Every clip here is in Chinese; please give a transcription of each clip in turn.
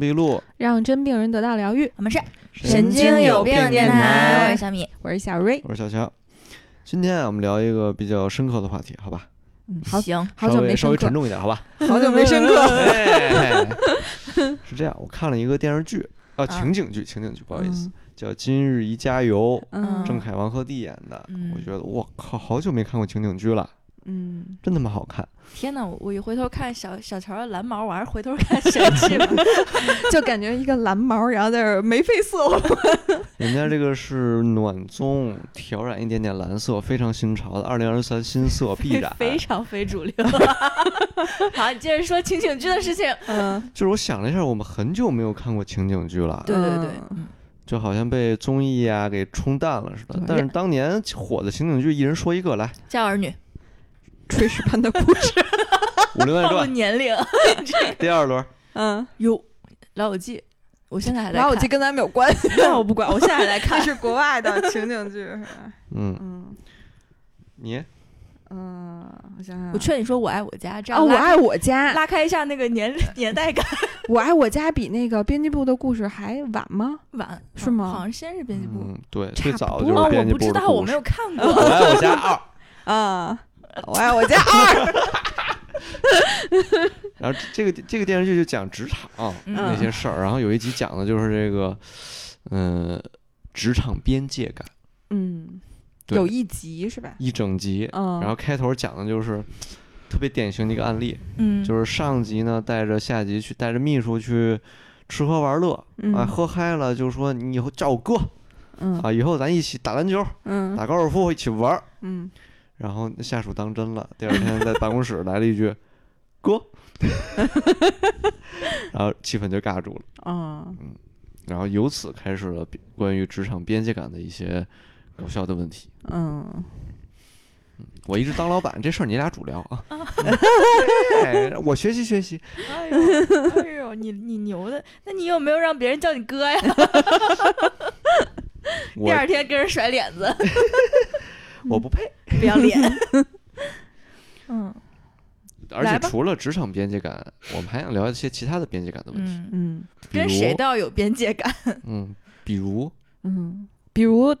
闭路，让真病人得到疗愈。我们是神经有病电电台，我是小米。我是小瑞，我是小强。今天啊，我们聊一个比较深刻的话题，好吧？嗯，好行，好久没稍微稍微沉，重一点，好吧？好久没深刻。哎 是这样，我看了一个电视剧啊，啊情景剧，情景剧，不好意思，叫《今日宜加油》，嗯，郑恺、王鹤棣演的。嗯我觉得我靠，好久没看过情景剧了，嗯，真他妈好看。天哪！我我一回头看小小乔的蓝毛，我还是回头看神剧吧。就感觉一个蓝毛，然后在这儿眉飞色舞。人家这个是暖棕，调染一点点蓝色，非常新潮的，二零二三新色必染。非常非主流。好，你接着说情景剧的事情。嗯，就是我想了一下，我们很久没有看过情景剧了，对对对，就好像被综艺啊给冲淡了似的。但是当年火的情景剧，一人说一个来，家有儿女，炊事班的故事。《武林外传》年龄。第二轮，嗯，哟，老友记，我现在还在看。老友记跟咱没有关系，那我不管，我现在还在那看。是国外的情景剧，是吧？嗯，嗯你嗯，我想想，我劝你说我爱我家，这啊，样拉我爱我家，拉开一下那个年年代感。我爱我家比那个编辑部的故事还晚吗？晚是吗好像先是编辑部。嗯，对，差最早不多哦，我就是编辑不知道，我没有看我过。爱我家二。啊，我爱我家 二。然后这个这个电视剧就讲职场嗯那些事儿，然后有一集讲的就是这个，嗯，职场边界感，嗯，有一集是吧？一整集。嗯，然后开头讲的就是特别典型的一个案例，嗯，就是上级呢带着下级去带着秘书去吃喝玩乐，嗯啊，喝嗨了就说你以后叫我哥嗯啊，以后咱一起打篮球、嗯打高尔夫，一起玩儿。嗯，然后下属当真了，第二天在办公室来了一句“哥 ”，然后气氛就尬住了。嗯然后由此开始了关于职场边界感的一些搞笑的问题。嗯，我一直当老板，这事儿你俩主聊啊。哎，我学习学习。哎呦，哎呦，你你牛的，那你有没有让别人叫你哥呀？第二天跟人甩脸子，我不配。不要脸。嗯 而且除了职场边界感，我们还想聊一些其他的边界感的问题。嗯，嗯比如跟谁都要有边界感。嗯，比如嗯，比如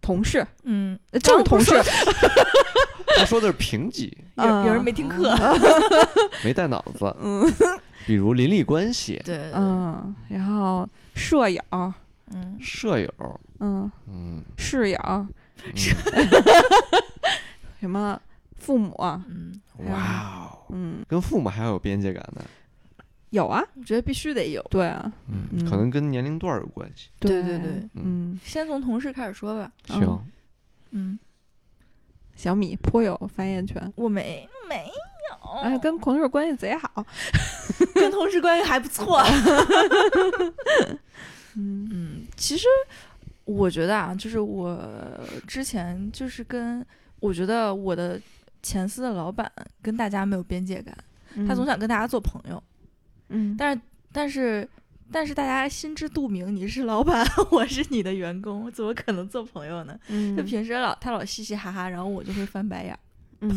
同事，嗯，呃就是同事，他 说的是评级，有有人没听课。没带脑子。嗯比如邻里关系、对，嗯，然后舍友，嗯，舍友，嗯，嗯，室友，嗯什么父母，嗯，哇哦，嗯，跟父母还要有边界感呢。有啊，我觉得必须得有。对啊，嗯，嗯。可能跟年龄段儿有关系。对。对对嗯，先从同事开始说吧。嗯。行，嗯，小米颇有发言权，我没没有，哎，跟同事关系贼好，跟同事关系还不错。嗯。嗯，其实我觉得啊，就是我之前就是跟我觉得我的前司的老板跟大家没有边界感，他总，想跟大家做朋友，嗯，但是但是但是大家心知肚明，你是老板，我是你的员工，怎么可能做朋友呢？嗯就平时老他老嘻嘻哈哈，然后我就会翻白眼儿。嗯，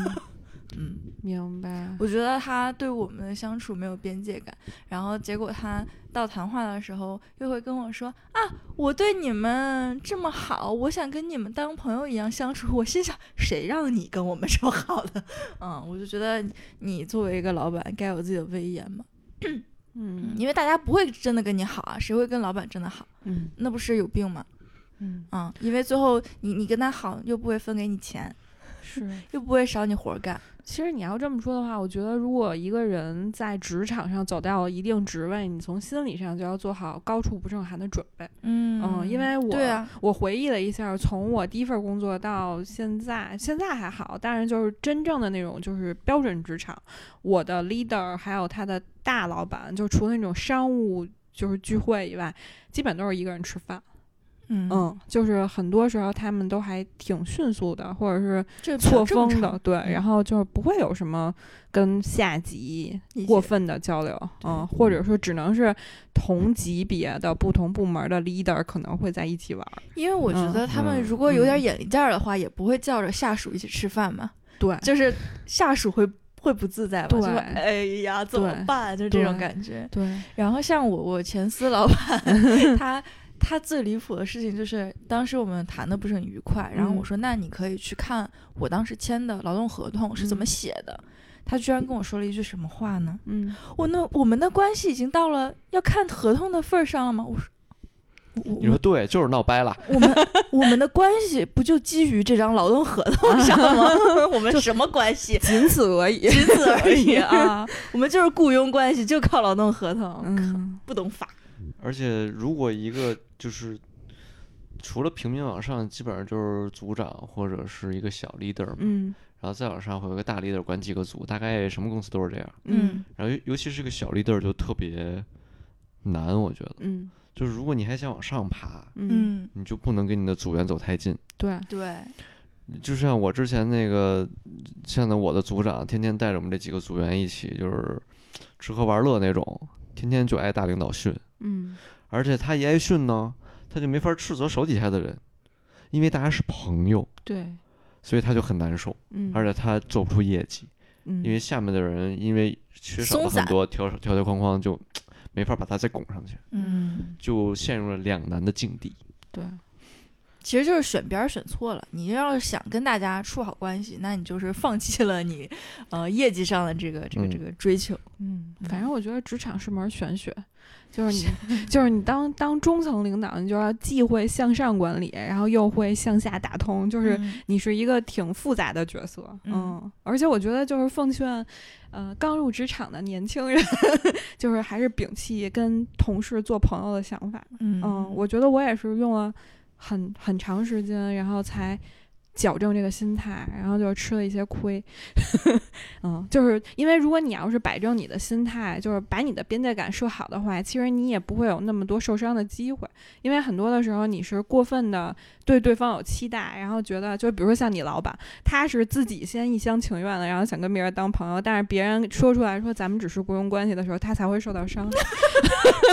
嗯，明白，我觉得他对我们的相处没有边界感，然后结果他到谈话的时候又会跟我说啊，我对你们这么好，我想跟你们当朋友一样相处。我心想，谁让你跟我们这么好的？嗯，我就觉得你作为一个老板，该有自己的威严嘛。嗯，嗯因为大家不会真的跟你好啊，谁会跟老板真的好？嗯那不是有病吗？嗯，嗯，因为最后你你跟他好，又不会分给你钱，是。又不会少你活儿干。其实你要这么说的话，我觉得如果一个人在职场上走到一定职位，你从心理上就要做好高处不胜寒的准备。嗯嗯，因为我我回忆了一下，从我第一份工作到现在，现在还好，但是就是真正的那种就是标准职场，我的 leader 还有他的大老板，就除了那种商务就是聚会以外，基本都是一个人吃饭。嗯嗯，就是很多时候他们都还挺迅速的，或者是这错峰的，对，嗯然后就是不会有什么跟下级过分的交流，嗯，或者说只能是同级别的不同部门的 leader 可能会在一起玩儿，因为我觉得他们如果有点眼力见儿的话，也不会叫着下属一起吃饭嘛。对，就是下属会会不自在吧？就对哎呀，怎么办？就这种感觉。对，然后像我我前司老板，他他最离谱的事情就是，当时我们谈的不是很愉快，然后我嗯说那你可以去看我当时签的劳动合同是怎么嗯写的。他居然跟我说了一句什么话呢？嗯，我那我们的关系已经到了要看合同的份儿上了吗？我说。我你说对，就是闹掰了。我们我们的关系不就基于这张劳动合同上吗？我们什么关系？仅此而已。仅此而已啊！我们就是雇佣关系，就靠劳动合同，嗯不懂法。而且如果一个就是除了平民往上，基本上就是组长或者是一个小 leader 嘛，嗯然后再往上会有个大 leader 管几个组，大概什么公司都是这样。嗯然后尤尤其是个小 leader 就特别难，我觉得，嗯就是如果你还想往上爬，嗯，嗯，你就不能跟你的组员走太近。对，对，就像我之前那个，现在我的组长天天带着我们这几个组员一起，就是吃喝玩乐那种，天天就挨大领导训，嗯。而且他一挨训呢，他就没法斥责手底下的人，因为大家是朋友，对，所以他就很难受，嗯，而且他做不出业绩，嗯。因为下面的人因为缺少了很多条条条框框，就没法把他再拱上去，嗯，就陷入了两难的境地。对，其实就是选边儿选错了。你要是想跟大家处好关系，那你就是放弃了你呃业绩上的这个这个这嗯。个追求。嗯，反正我觉得职场是门玄学，就是你就是你当当中层领导，你就要既会向上管理，然后又会向下打通，就是。嗯你是一个挺复杂的角色，嗯。嗯，而且我觉得就是奉劝，呃，刚入职场的年轻人，就是还是摒弃跟同事做朋友的想法，嗯嗯，我觉得我也是用了很很长时间，然后才矫正这个心态，然后就吃了一些亏。嗯，就是因为如果你要是摆正你的心态，就是把你的边界感设好的话，其实你也不会有那么多受伤的机会。因为很多的时候你是过分的对对方有期待，然后觉得就比如说像你老板，他是自己先一厢情愿的，然后想跟别人当朋友，但是别人说出来说咱们只是雇佣关系的时候，他才会受到伤 害。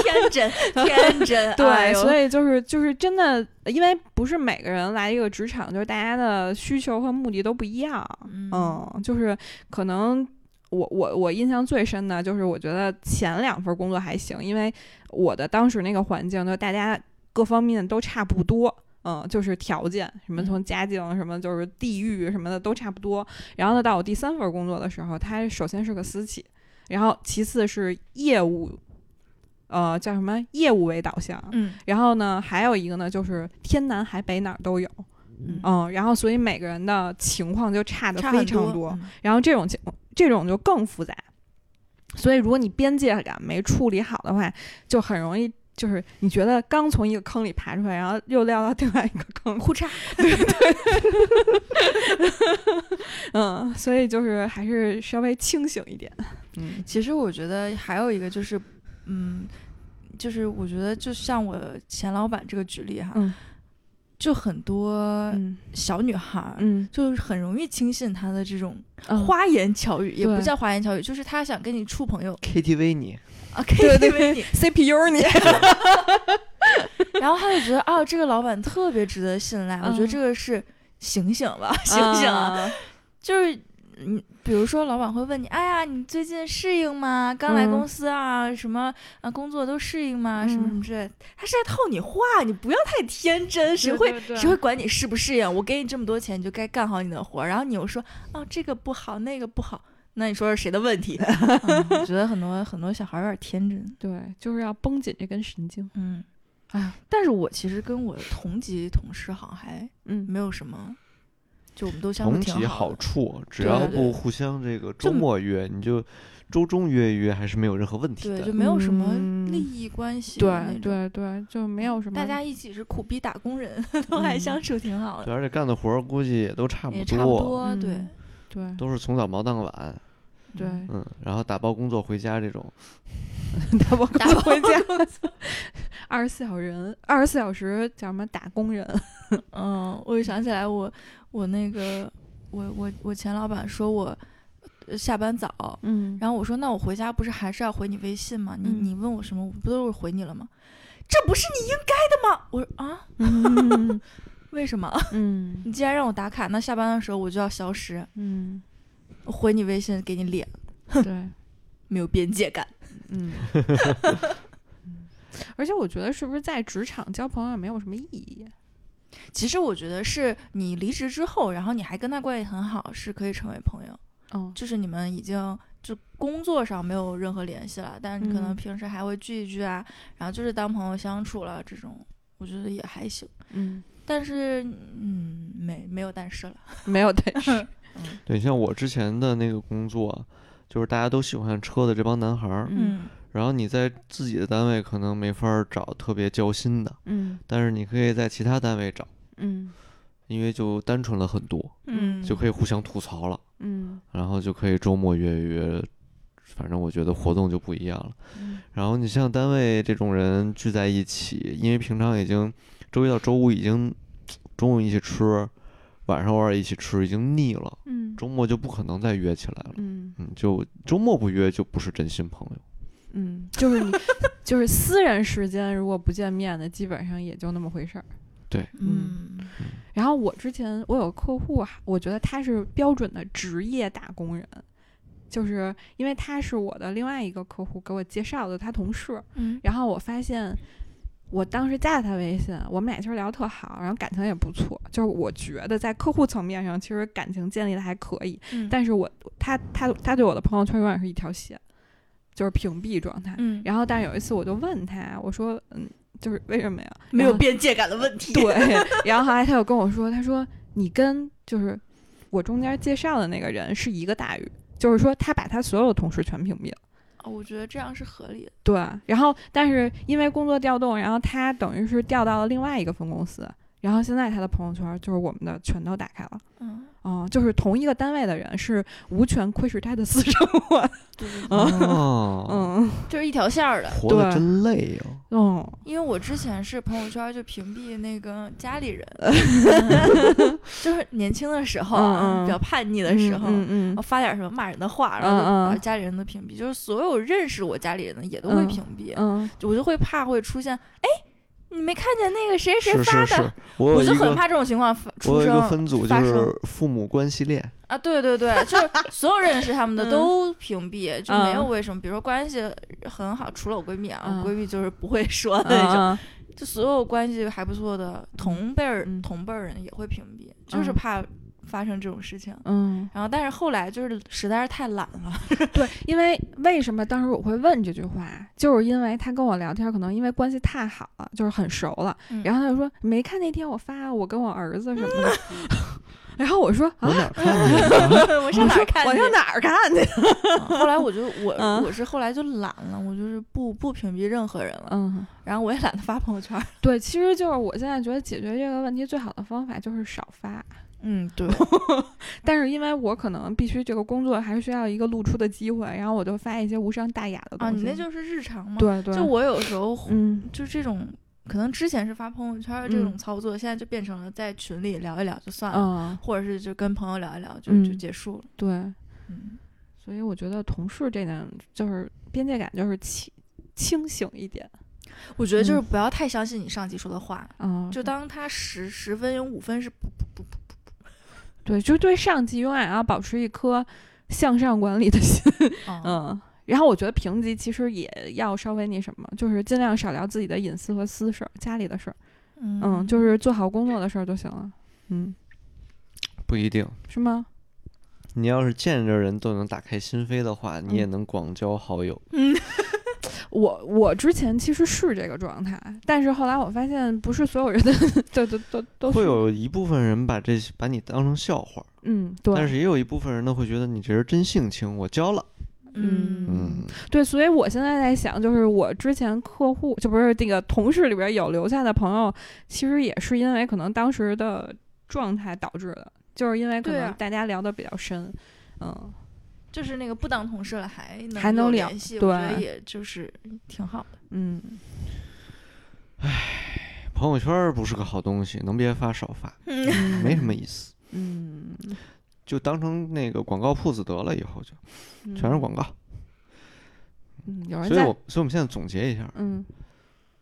天真天真，对，哎所以就是就是真的，因为不是每个人来一个职场，就是大家的需求和目的都不一样。嗯嗯，就是可能我我我印象最深的就是，我觉得前两份工作还行，因为我的当时那个环境，就大家各方面都差不多。嗯，就是条件什么，嗯从家境什么，就是地域什么的都差不多。然后呢，到我第三份工作的时候，它首先是个私企，然后其次是业务，呃，叫什么业务为导向，嗯然后呢，还有一个呢，就是天南海北哪儿都有，嗯。嗯，然后所以每个人的情况就差的非常多，嗯。然后这种情这种就更复杂，所以如果你边界感没处理好的话，就很容易就是你觉得刚从一个坑里爬出来，然后又掉到另外一个坑，互差。嗯，所以就是还是稍微清醒一点，嗯。其实我觉得还有一个就是，嗯，就是我觉得就像我前老板这个举例哈，嗯就很多嗯。小女孩儿。嗯。就是很容易轻信他的这种嗯。花言巧语，也不叫花言巧语，就是他想跟你处朋友 KTV 你啊，对对 KTV 你，CPU 你，然后他就觉得哦，这个老板特别值得信赖，我觉得嗯。这个是醒醒吧，醒醒啊，啊，就是嗯，比如说老板会问你，哎呀，你最近适应吗？刚来嗯公司啊，什么啊工作都适应吗？什么什么嗯之类的，他是在套你话，你不要太天真，谁会谁会管你适不适应？我给你这么多钱，你就该干好你的活儿，然后你又说哦这个不好，那个不好。那你说是谁的问题？嗯我觉得很多很多小孩儿有点天真，对，就是要绷紧这根神经，嗯，哎，但是我其实跟我的同级同事好像还嗯没有什么，就我们都相挺好的。好处，只要不互相这个周末约，你就周中约一约还是没有任何问题对，的就。没有什么嗯利益关系对。对对，就没有什么大家一起是苦逼打工人，都还嗯相处挺好对，的，而且干的活儿估计也都差不多差不多。嗯对，对都是从早忙到晚，对，嗯，然后打包工作回家这种，打包打包回家，二十四小时，二十四小时叫什么打工人？嗯，我就想起来我我那个我我我前老板说我呃下班早，嗯然后我说那我回家不是还是要回你微信吗？你嗯你问我什么，我不都是回你了吗？这不是你应该的吗？我说啊，嗯为什么？嗯你既然让我打卡，那下班的时候我就要消失。嗯回你微信给你脸，对，没有边界感。嗯。嗯而且我觉得是不是在职场交朋友也没有什么意义？其实我觉得是你离职之后，然后你还跟他关系很好，是可以成为朋友。嗯就是你们已经就工作上没有任何联系了，但是你可能嗯。平时还会聚一聚啊，然后就是当朋友相处了，这种我觉得也还行。嗯，但是，嗯，没没有但是了。没有但是，对，像我之前的那个工作，就是大家都喜欢车的这帮男孩儿，嗯然后你在自己的单位可能没法儿找特别交心的，嗯但是你可以在其他单位找，嗯因为就单纯了很多，嗯，就可以互相吐槽了，嗯然后就可以周末约一约，反正我觉得活动就不一样了。嗯然后你像单位这种人聚在一起，因为平常已经周一到周五已经中午一起吃，晚上偶尔一起吃，已经腻了，嗯周末就不可能再约起来了。嗯嗯，就周末不约就不是真心朋友。嗯，就是你，就是私人时间如果不见面的，基本上也就那么回事儿。嗯然后我之前我有个客户啊，我觉得他是标准的职业打工人，就是因为他是我的另外一个客户给我介绍的他同事，嗯然后我发现。我当时加了他微信，我们俩其实聊得特好，然后感情也不错。就是我觉得在客户层面上，其实感情建立的还可以。嗯，但是我他他他对我的朋友圈永远是一条线，就是屏蔽状态。嗯，然后，但是有一次我就问他，我说，嗯，就是为什么呀？没有边界感的问题。对，然后后来他又跟我说，他说你跟就是我中间介绍的那个人是一个待遇，就是说他把他所有的同事全屏蔽了。哦我觉得这样是合理的。对，然后但是因为工作调动，然后他等于是调到了另外一个分公司，然后现在他的朋友圈就是我们的全都打开了。嗯，嗯，就是同一个单位的人是无权窥视他的私生活。对对对，哦，嗯就是一条线儿的。活得对真累啊！嗯因为我之前是朋友圈就屏蔽那个家里人，就是年轻的时候啊，比较叛逆的时候，嗯嗯我发点什么骂人的话，然后把家里人都屏蔽，就是所有认识我家里人的也都会嗯屏蔽，嗯就我就会怕会出现，哎，你没看见那个谁谁发的？是是，我我就很怕这种情况发出我有一个生分组，就发生是父母关系链。啊！对对对，就是所有认识他们的嗯都屏蔽，就没有嗯为什么，比如说关系很好，除了我闺蜜啊，嗯我闺蜜就是不会说的那种，嗯就所有关系还不错的同辈儿、嗯同辈儿人也会屏蔽，就是嗯怕发生这种事情。嗯，然后，但是后来就是实在是太懒了，对，因为为什么当时我会问这句话，就是因为他跟我聊天，可能因为关系太好了，就是很熟了，嗯然后他就说没看那天我发我跟我儿子什么的，然后我说啊我。哪看见了？我上哪儿看去？我上哪儿看去？嗯后来我就我、嗯我是后来就懒了，我就是不不屏蔽任何人了，嗯，然后我也懒得发朋友圈。对，其实就是我现在觉得解决这个问题最好的方法就是少发。嗯，对，但是因为我可能必须这个工作还是需要一个露出的机会，然后我就发一些无伤大雅的东啊，西。你那就是日常嘛。对对，就我有时候嗯就这种，可能之前是发朋友圈儿这种嗯操作，现在就变成了在群里聊一聊就算了，嗯或者是就跟朋友聊一聊就、嗯就结束了。对，嗯，所以我觉得同事这点就是边界感就是清清醒一点。我觉得就是嗯不要太相信你上级说的话，嗯，就当他十十分有五分是不不不不对，就对上级永远要保持一颗向上管理的心。嗯 嗯，然后我觉得评级其实也要稍微那什么，就是尽量少聊自己的隐私和私事儿、家里的事儿。嗯嗯，就是做好工作的事儿就行了。嗯，不一定。是吗？你要是见着人都能打开心扉的话，你也嗯能广交好友。我我之前其实是这个状态，但是后来我发现不是所有人的 都都都都会有一部分人把这把你当成笑话，嗯对，但是也有一部分人呢会觉得你这人真性情，我交了。嗯嗯，对，所以我现在在想，就是我之前客户就不是这个同事里边有留下的朋友，其实也是因为可能当时的状态导致的，就是因为可能大家聊得比较深，嗯，就是那个不当同事了还能还能联系，我对觉得也就是挺好的。嗯，唉朋友圈儿不是个好东西，能别发少发，嗯没什么意思，嗯，就当成那个广告铺子得了，以后就嗯，全是广告。嗯，有。人所以我，所以我们现在总结一下，嗯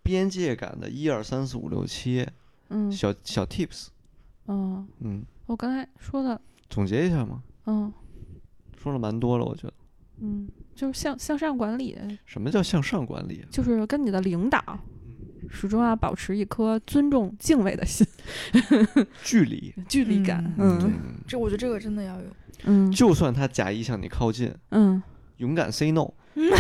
边界感的一二三四五六七嗯。小小 tips，嗯，嗯，我刚才说的，总结一下嘛。嗯说了蛮多了，我觉得。嗯，就是向向上管理，什么叫向上管理？就是跟你的领导始终要保持一颗尊重、敬畏的心，距离。距离感。嗯这我觉得这个真的要有。嗯就算他假意向你靠近，嗯勇敢 say no。嗯，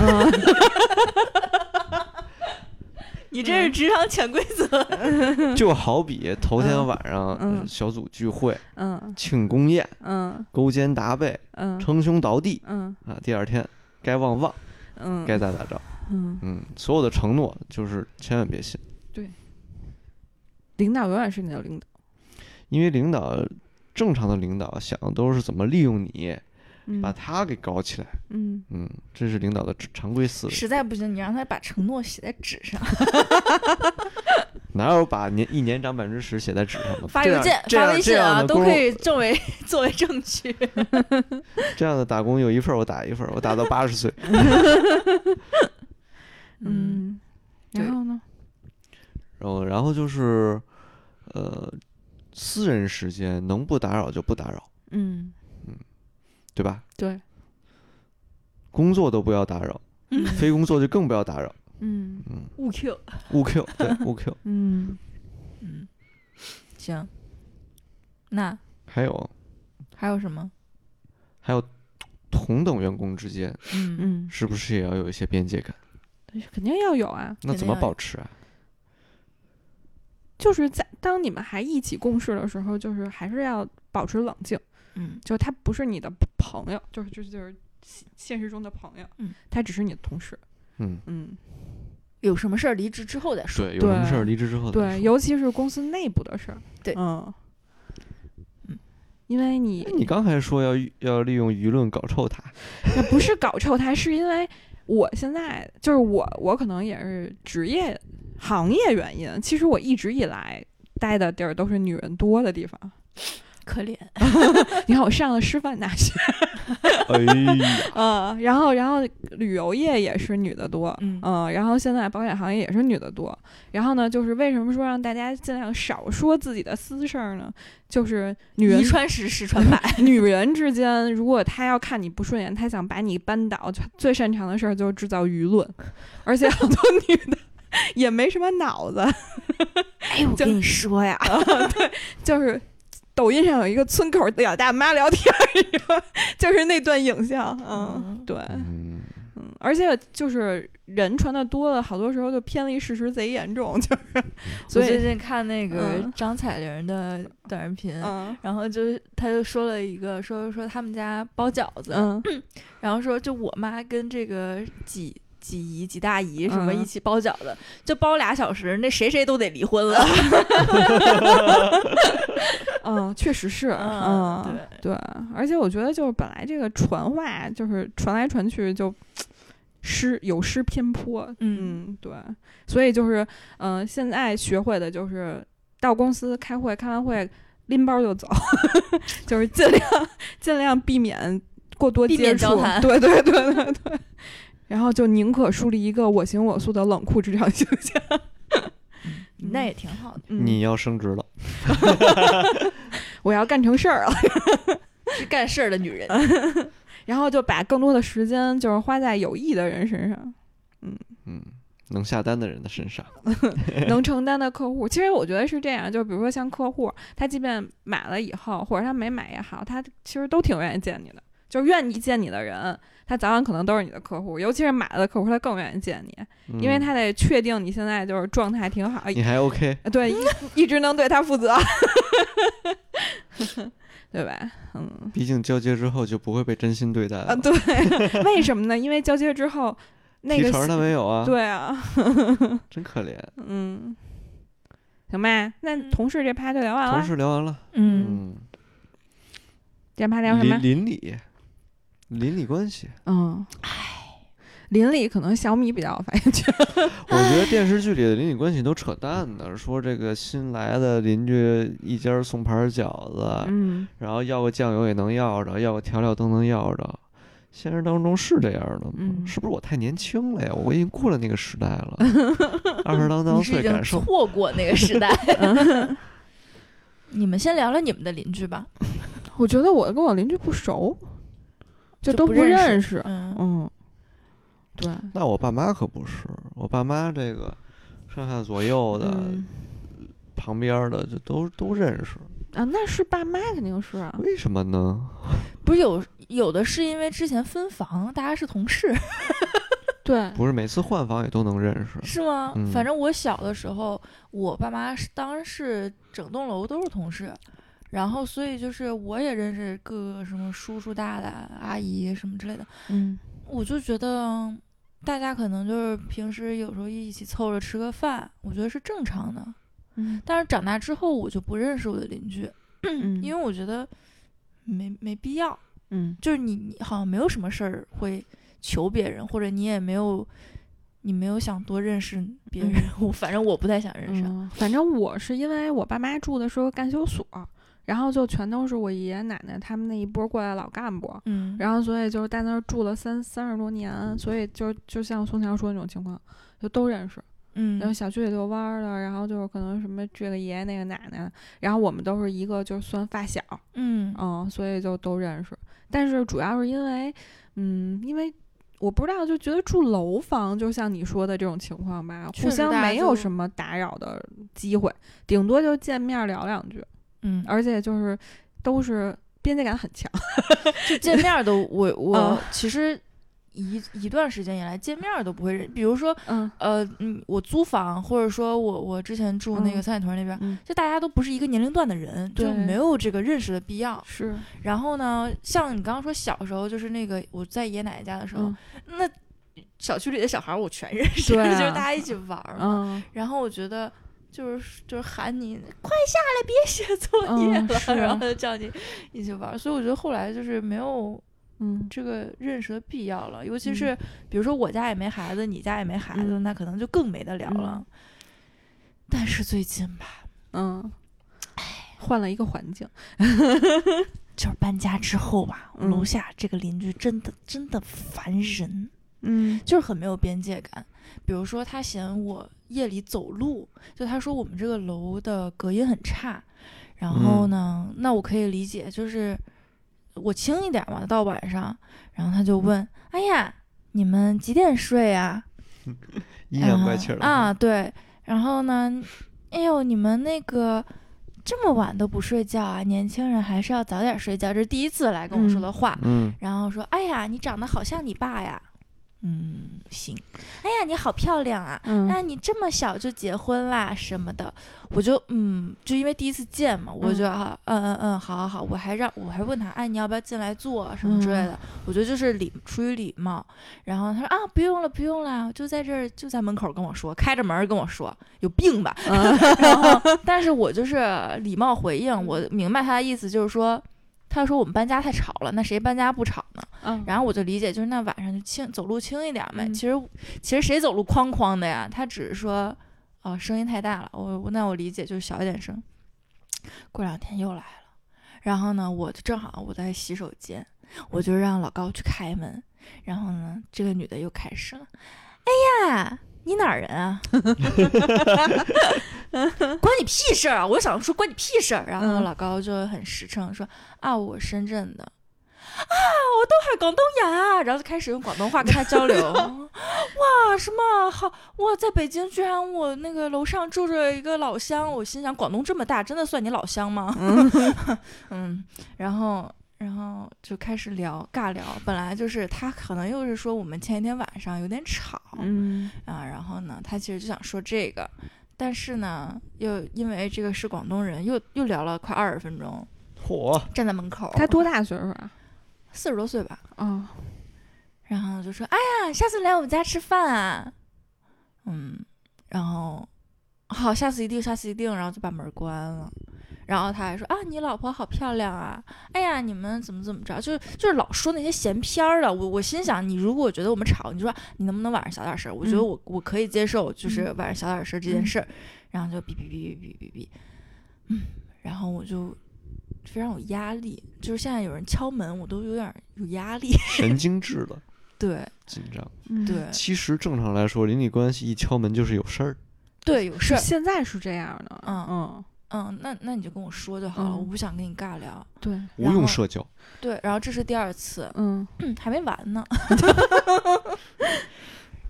你这是职场潜规则。就好比头天嗯晚上小组聚会、嗯庆功宴、嗯。勾肩搭背、嗯。称兄道弟嗯。啊，第二天该忘忘，嗯，该咋咋着。嗯，嗯，所有的承诺就是千万别信，对。领导永远是你的领导。因为领导正常的领导想的都是怎么利用你，嗯。把他给搞起来。嗯。嗯，这是领导的常规思维。实在不行，你让他把承诺写在纸上，哪有把年一年涨百分之十写在纸上的？发邮件、发微信啊，都可以作为 作为证据。这样的打工有一份儿我打一份儿，我打到八十岁。嗯，然后呢？然后，然后就是，呃，私人时间能不打扰就不打扰，嗯，对吧？对，工作都不要打扰，嗯非工作就更不要打扰。嗯嗯，勿 Q。勿 Q，对，勿 Q。嗯嗯，行。那还有，还有什么？还有同等员工之间，嗯嗯，是不是也要有一些边界感？肯定要有啊。那怎么保持啊？就是在当你们还一起共事的时候，就是还是要保持冷静。嗯就他不是你的朋友，就是就是就是现现实中的朋友，嗯，他只是你的同事。嗯，嗯，有什么事儿离职之后再说。对，有什么事儿离职之后再对，说尤其是公司内部的事儿。对嗯嗯，因为你哎你刚才说要要利用舆论搞臭他，那不是搞臭他，是因为我现在就是我，我可能也是职业行业原因。其实我一直以来待的地儿都是女人多的地方。可怜。你看，我上了师范大学，哎呀，嗯，然后然后旅游业也是女的多，嗯然后现在保险行业也是女的多。然后呢，就是为什么说让大家尽量少说自己的私事儿呢？就是女人遗传十，十传百。女人之间，如果她要看你不顺眼，她想把你扳倒，最擅长的事儿就是制造舆论，而且好多女的也没什么脑子，哎，我跟你说呀，对就是。抖音上有一个村口俩大妈聊天儿，就是那段影像，嗯，嗯。对，嗯，嗯，而且就是人传的多了，好多时候就偏离事实贼严重，就是，我所以，最近看那个嗯。张彩玲的短视频，嗯。然后就他就说了一个说说他们家包饺子，嗯。然后说就我妈跟这个几几姨几大姨什么嗯一起包饺子，就包俩小时，那谁谁都得离婚了。嗯，确实是，嗯嗯，对，而且我觉得就是本来这个传话就是传来传去就失有失偏颇，嗯嗯，对，所以就是嗯、呃现在学会的就是到公司开会，开完会拎包就走，就是尽量尽量避免过多避接触，免交谈对对对对对。然后就宁可树立一个我行我素的冷酷职场形象。那也挺好的，嗯你要升职了，我要干成事儿了，是干事儿的女人。然后就把更多的时间就是花在有益的人身上，嗯，能下单的人的身上，能承担的客户。其实我觉得是这样，就比如说像客户，他即便买了以后，或者他没买也好，他其实都挺愿意见你的。就是愿意见你的人，他早晚可能都是你的客户，尤其是买了的客户，他更愿意见你，因为嗯他得确定你现在就是状态挺好，你还 OK，对，一一直能对他负责，对吧？嗯，毕竟交接之后就不会被真心对待啊，了。对，为什么呢？因为交接之后，那个提成他没有啊，对啊，真可怜。嗯，行吧，那嗯同事这趴就聊完了同，事聊完了，嗯，嗯，这趴聊什么邻？邻里，邻里关系，嗯，邻里可能小米比较有发言权，我觉得电视剧里的邻里关系都扯淡的，说这个新来的邻居一家送盘饺子，嗯，然后要个酱油也能要着，要个调料都能要着。现实当中是这样的吗？嗯是不是我太年轻了呀？我已经过了那个时代了，二十郎当你是已经岁感受。错过那个时代。你们先聊聊你们的邻居吧。我觉得我跟我邻居不熟，就都不认认识嗯嗯，对，那我爸妈可不是，我爸妈这个上下左右的、嗯旁边儿的就都都认识，啊，那是爸妈肯定是啊，为什么呢？不是有有的是因为之前分房，大家是同事，对，不是每次换房也都能认识，是吗？嗯。反正我小的时候，我爸妈是当时是整栋楼都是同事，然后所以就是我也认识各个什么叔叔、大大、阿姨什么之类的，嗯我就觉得大家可能就是平时有时候一起凑着吃个饭，我觉得是正常的。嗯但是长大之后，我就不认识我的邻居，嗯，因为我觉得没没必要。嗯就是你你好像没有什么事儿会求别人，或者你也没有你没有想多认识别人。我反正我不太想认识。嗯，反正我是因为我爸妈住的时候干休所，然后就全都是我爷爷奶奶他们那一波过来老干部，嗯，然后所以就是在那儿住了三三十多年，所以就就像宋强说的那种情况，就都认识。嗯然后小区里遛弯儿的，然后就是可能什么这个爷爷那个奶奶，然后我们都是一个就是算发小，嗯嗯，所以就都认识。但是主要是因为，嗯，因为我不知道，就觉得住楼房，就像你说的这种情况吧，互相没有什么打扰的机会，顶多就见面聊两句，嗯，而且就是都是边界感很强。就见面儿都我我嗯其实一一段时间以来见面儿都不会认，比如说嗯呃嗯，我租房或者说我我之前住那个嗯三里屯那边。嗯，就大家都不是一个年龄段的人，就没有这个认识的必要。是，然后呢，像你刚刚说小时候，就是那个我在爷爷奶奶家的时候，嗯那小区里的小孩儿我全认识，就是大家一起玩儿嘛。嗯然后我觉得就是就是喊你快下来，别写作业了，然后就叫你一起玩儿。所以我觉得后来就是没有嗯这个认识的必要了，尤其是嗯比如说我家也没孩子，你家也没孩子，嗯那可能就更没得聊了。嗯但是最近吧，嗯，换了一个环境，就是搬家之后吧，嗯楼下这个邻居真的真的烦人。嗯就是很没有边界感。比如说，他嫌我夜里走路，就他说我们这个楼的隔音很差。然后呢，那我可以理解，就是我轻一点嘛，到晚上，然后他就问：“哎呀，你们几点睡啊？”阴阳怪气了啊，对。然后呢，哎呦，你们那个这么晚都不睡觉啊？年轻人还是要早点睡觉。这是第一次来跟我说的话。嗯，然后说：“哎呀，你长得好像你爸呀。”嗯，行。哎呀，你好漂亮啊！嗯啊，你这么小就结婚啦什么的，我就嗯，就因为第一次见嘛，我就啊，嗯嗯嗯，好好好，我还让我还问他，哎，你要不要进来坐啊什么之类的，我觉得就是礼出于礼貌。然后他说啊，不用了不用了，就在这儿就在门口跟我说，开着门跟我说，有病吧？然后，但是我就是礼貌回应，我明白他的意思，就是说。他说我们搬家太吵了，那谁搬家不吵呢？嗯，然后我就理解，就是那晚上就轻走路轻一点呗。嗯其实其实谁走路哐哐的呀？他只是说，啊、声音太大了。我我那我理解就是小一点声。过两天又来了，然后呢，我就正好我在洗手间，我就让老高去开门，然后呢，这个女的又开始了，哎呀。你哪儿人啊？关你屁事儿啊！我就想说关你屁事儿。然后嗯老高就很实诚说啊，我深圳的。啊，我都还广东人啊，然后就开始用广东话跟他交流。哇，什么好哇，在北京居然我那个楼上住着一个老乡，我心想广东这么大，真的算你老乡吗？嗯，然后然后就开始聊尬聊，本来就是他可能又是说我们前一天晚上有点吵，嗯啊，然后呢，他其实就想说这个，但是呢，又因为这个是广东人，又又聊了快二十分钟，嚯，站在门口，他多大岁数啊？四十多岁吧，哦，然后就说：“哎呀，下次来我们家吃饭啊。”嗯，然后好，下次一定，下次一定，然后就把门关了。然后他还说：“啊，你老婆好漂亮啊！哎呀，你们怎么怎么着？就是就是老说那些闲篇儿的。我我心想，你如果觉得我们吵，你就说你能不能晚上小点声？我觉得嗯我我可以接受，就是嗯晚上小点声这件嗯事儿。然后就哔哔哔哔哔哔哔，嗯，然后我就非常有压力，就是现在有人敲门，我都有点儿有压力。神经质的对紧张。嗯，对其实正常来说，邻里关系一敲门就是有事儿。对，有事儿。现在是这样的，嗯嗯嗯，那那你就跟我说就好了，嗯我不想跟你尬聊。对，无用社交。对，然后这是第二次，嗯嗯，还没完呢。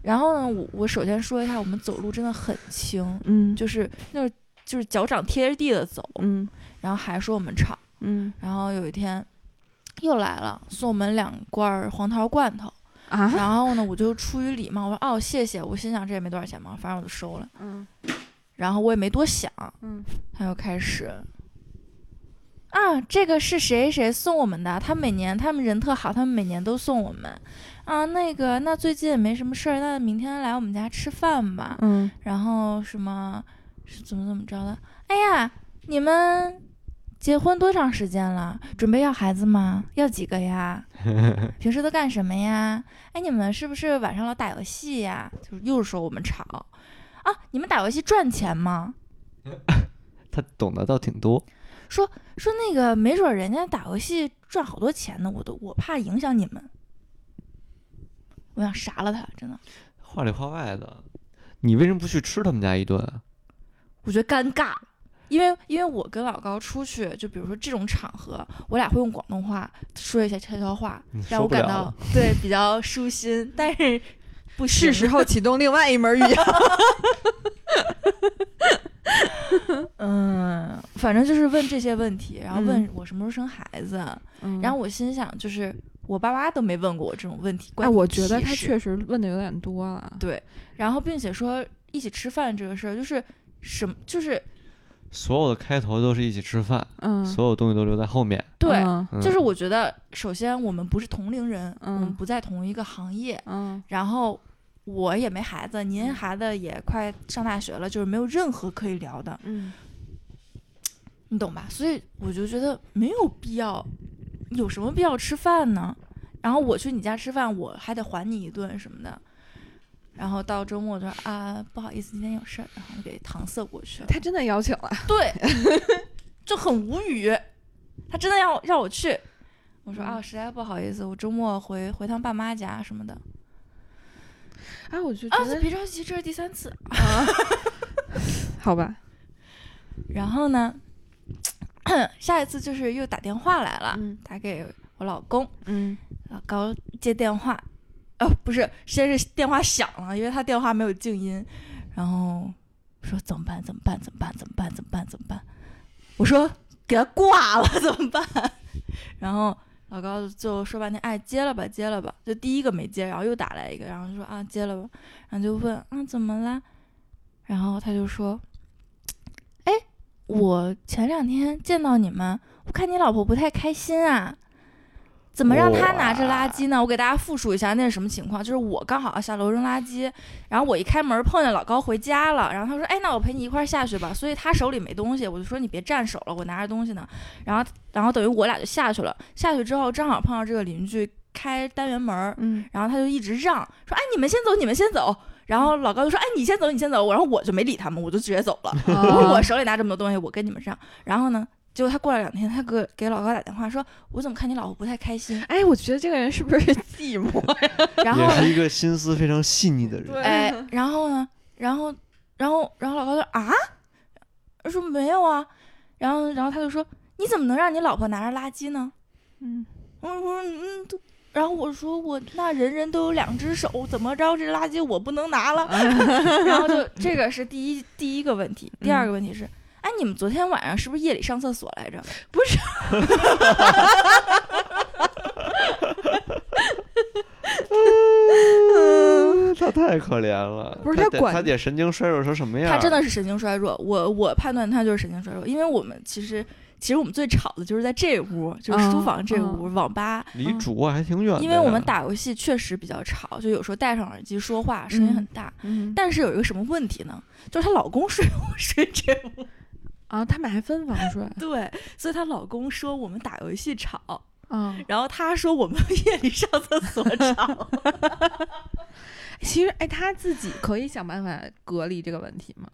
然后呢，我我首先说一下，我们走路真的很轻，嗯就是那种就是脚掌贴着地的走，嗯然后还说我们吵。嗯然后有一天又来了，送我们两罐儿黄桃罐头。啊然后呢，我就出于礼貌，我说哦谢谢，我心想这也没多少钱嘛，反正我就收了。嗯然后我也没多想，嗯他又开始啊，这个是谁谁送我们的？他每年他们人特好，他们每年都送我们。啊，那个，那最近也没什么事儿，那明天来我们家吃饭吧。嗯然后什么是怎么怎么着的？哎呀，你们结婚多长时间了？准备要孩子吗？要几个呀？平时都干什么呀？哎，你们是不是晚上老打游戏呀？就是又说我们吵啊？你们打游戏赚钱吗？他懂得倒挺多。说说那个没准儿人家打游戏赚好多钱呢，我都我怕影响你们。我想杀了他，真的，话里话外的，你为什么不去吃他们家一顿啊？我觉得尴尬，因为因为我跟老高出去，就比如说这种场合，我俩会用广东话说一些悄悄话，嗯让我感到对比较舒心，但是不是时候启动另外一门语言。嗯，反正就是问这些问题，然后问嗯我什么时候生孩子，嗯然后我心想，就是我爸妈都没问过我这种问题。哎，关于我觉得他确实问的有点多了。对，然后并且说一起吃饭这个事儿，就是什么，就是所有的开头都是一起吃饭，嗯，所有东西都留在后面。对，就是我觉得首先我们不是同龄人，我们嗯不在同一个行业，嗯然后我也没孩子，您孩子也快上大学了，就是没有任何可以聊的，嗯你懂吧？所以我就觉得没有必要，有什么必要吃饭呢？然后我去你家吃饭，我还得还你一顿什么的。然后到周末我就说啊，不好意思，今天有事儿，然后给搪塞过去了。他真的邀请了。对，就很无语。他真的要让我去，我说嗯啊，实在不好意思，我周末回回趟爸妈家什么的。哎，我就啊觉，得别着急，这是第三次。好吧。然后呢，下一次就是又打电话来了，嗯打给我老公，嗯老高接电话，哦，不是，先是电话响了，因为他电话没有静音，然后说怎么办？怎么办？怎么办？怎么办？怎么办？怎么办？我说给他挂了，怎么办？然后老高就说半天，哎，接了吧，接了吧，就第一个没接，然后又打来一个，然后就说啊，接了吧，然后就问啊，怎么啦？然后他就说，哎，我前两天见到你们，我看你老婆不太开心啊。怎么让他拿着垃圾呢？我给大家复述一下那是什么情况，就是我刚好要下楼扔垃圾，然后我一开门碰见老高回家了，然后他说：“哎，那我陪你一块儿下去吧。”所以他手里没东西，我就说：“你别站手了，我拿着东西呢。”然后，然后等于我俩就下去了。下去之后正好碰到这个邻居开单元门然后他就一直让说：“哎，你们先走，你们先走。”然后老高就说：“哎，你先走，你先走。”然后我就没理他们，我就直接走了。我 说我手里拿这么多东西，我跟你们让。然后呢，结果他过了两天，他给给老高打电话说：“我怎么看你老婆不太开心哎，我觉得这个人是不是寂寞呀？？” 然后也是一个心思非常细腻的人。对哎，然后呢，然后然后然后老高说啊，我说没有啊，然后然后他就说：“你怎么能让你老婆拿着垃圾呢嗯，？”我说：“嗯。”然后我说我那人人都有两只手，怎么着这垃圾我不能拿了？然后就这个是第一第一个问题，第二个问题是，哎，你们昨天晚上是不是夜里上厕所来着？不是他太可怜了，不是他管他得他得神经衰弱成什么样？他真的是神经衰弱，我我判断他就是神经衰弱，因为我们其实其实我们最吵的就是在这屋，就是书房这屋，网吧，离主卧还挺远。因为我们打游戏确实比较吵，就有时候戴上耳机说话声音很大。嗯但是有一个什么问题呢？就是她老公睡 睡这屋，啊，他们还分房睡 对，所以她老公说我们打游戏吵，嗯。然后她说我们夜里上厕所吵。其实，哎，她自己可以想办法隔离这个问题吗？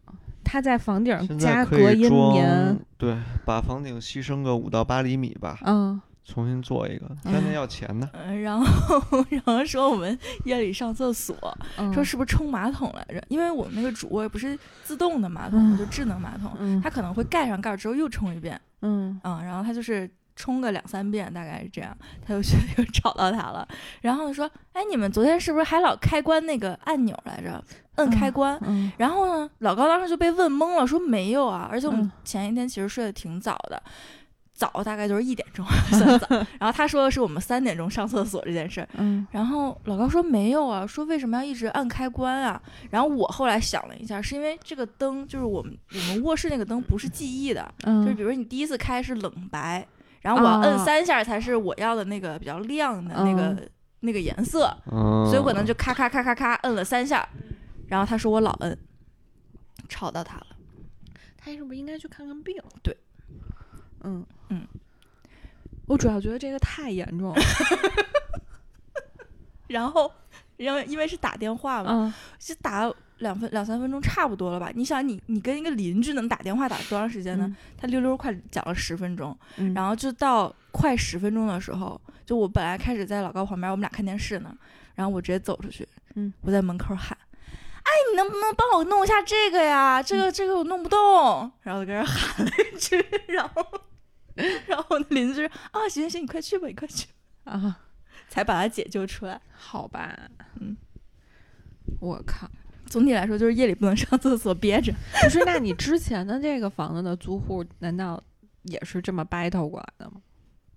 他在房顶现加隔音棉，，对，把房顶牺牲个五到八厘米吧，嗯，重新做一个，天天要钱呢。嗯，然后 然后说我们夜里上厕所，嗯说是不是冲马桶来着？因为我们那个主卧不是自动的马桶，嗯就智能马桶，嗯它可能会盖上盖儿之后又冲一遍，嗯嗯，然后他就是冲个两三遍，大概是这样，他就觉得又找到他了，然后说，哎，你们昨天是不是还老开关那个按钮来着？摁开关。嗯然后呢，老高当时就被问懵了，说没有啊，而且我们嗯前一天其实睡得挺早的，早大概就是一点钟 算早。然后他说的是我们三点钟上厕所这件事儿，嗯然后老高说没有啊，说为什么要一直按开关啊？然后我后来想了一下，是因为这个灯就是我们我们卧室那个灯不是记忆的，就是嗯比如说你第一次开是冷白，然后我要摁啊三下才是我要的那个比较亮的那个、嗯那个颜色，嗯，所以我可能就咔咔咔咔咔摁了三下，然后他说我老摁，吵到他了。他是不是应该去看看病？对，嗯嗯，我主要觉得这个太严重了。然后因为因为是打电话嘛，嗯就打两分两三分钟差不多了吧？你想你你跟一个邻居能打电话打多长时间呢？他溜溜快讲了十分钟，嗯，然后就到快十分钟的时候，就我本来开始在老高旁边，我们俩看电视呢，然后我直接走出去，嗯，我在门口喊：“哎，你能不能帮我弄一下这个呀？这个这个我弄不动。”然后就跟人喊了一句，然后 然后我的邻居说：“啊，行行行，你快去吧，你快去。啊，”才把他解救出来。好吧，嗯，我靠，总体来说，就是夜里不能上厕所憋着。不是？那你之前的这个房子的租户，难道也是这么 battle 过来的吗？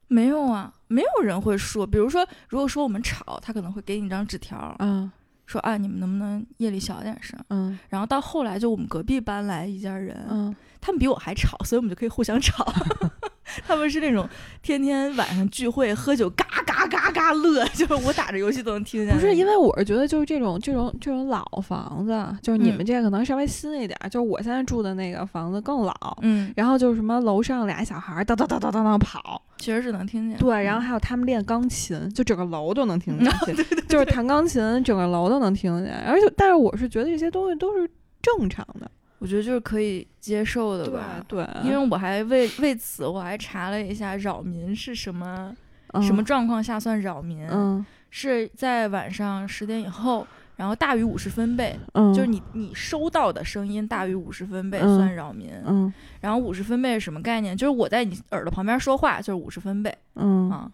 没有啊，没有人会说，比如说，如果说我们吵，他可能会给你一张纸条，嗯说啊，你们能不能夜里小点声？嗯然后到后来，就我们隔壁搬来一家人，嗯他们比我还吵，所以我们就可以互相吵。他们是那种天天晚上聚会喝酒，嘎嘎嘎嘎乐，就是我打着游戏都能听见。不是，因为我是觉得就是这种这种这种老房子，就是你嗯们这个可能稍微新一点儿，就是我现在住的那个房子更老。嗯，然后就是什么楼上俩小孩儿当当当当当当跑，其实是能听见。对，然后还有他们练钢琴，就整个楼都能听见，就是弹钢琴，整个楼都能听见。而且，但是我是觉得这些东西都是正常的，我觉得就是可以接受的吧。对，因为我还为为此我还查了一下扰民是什么、嗯什么状况下算扰民，嗯是在晚上十点以后，然后大于五十分贝，嗯，就是你你收到的声音大于五十分贝嗯算扰民。嗯然后五十分贝是什么概念？就是我在你耳朵旁边说话就是五十分贝嗯啊。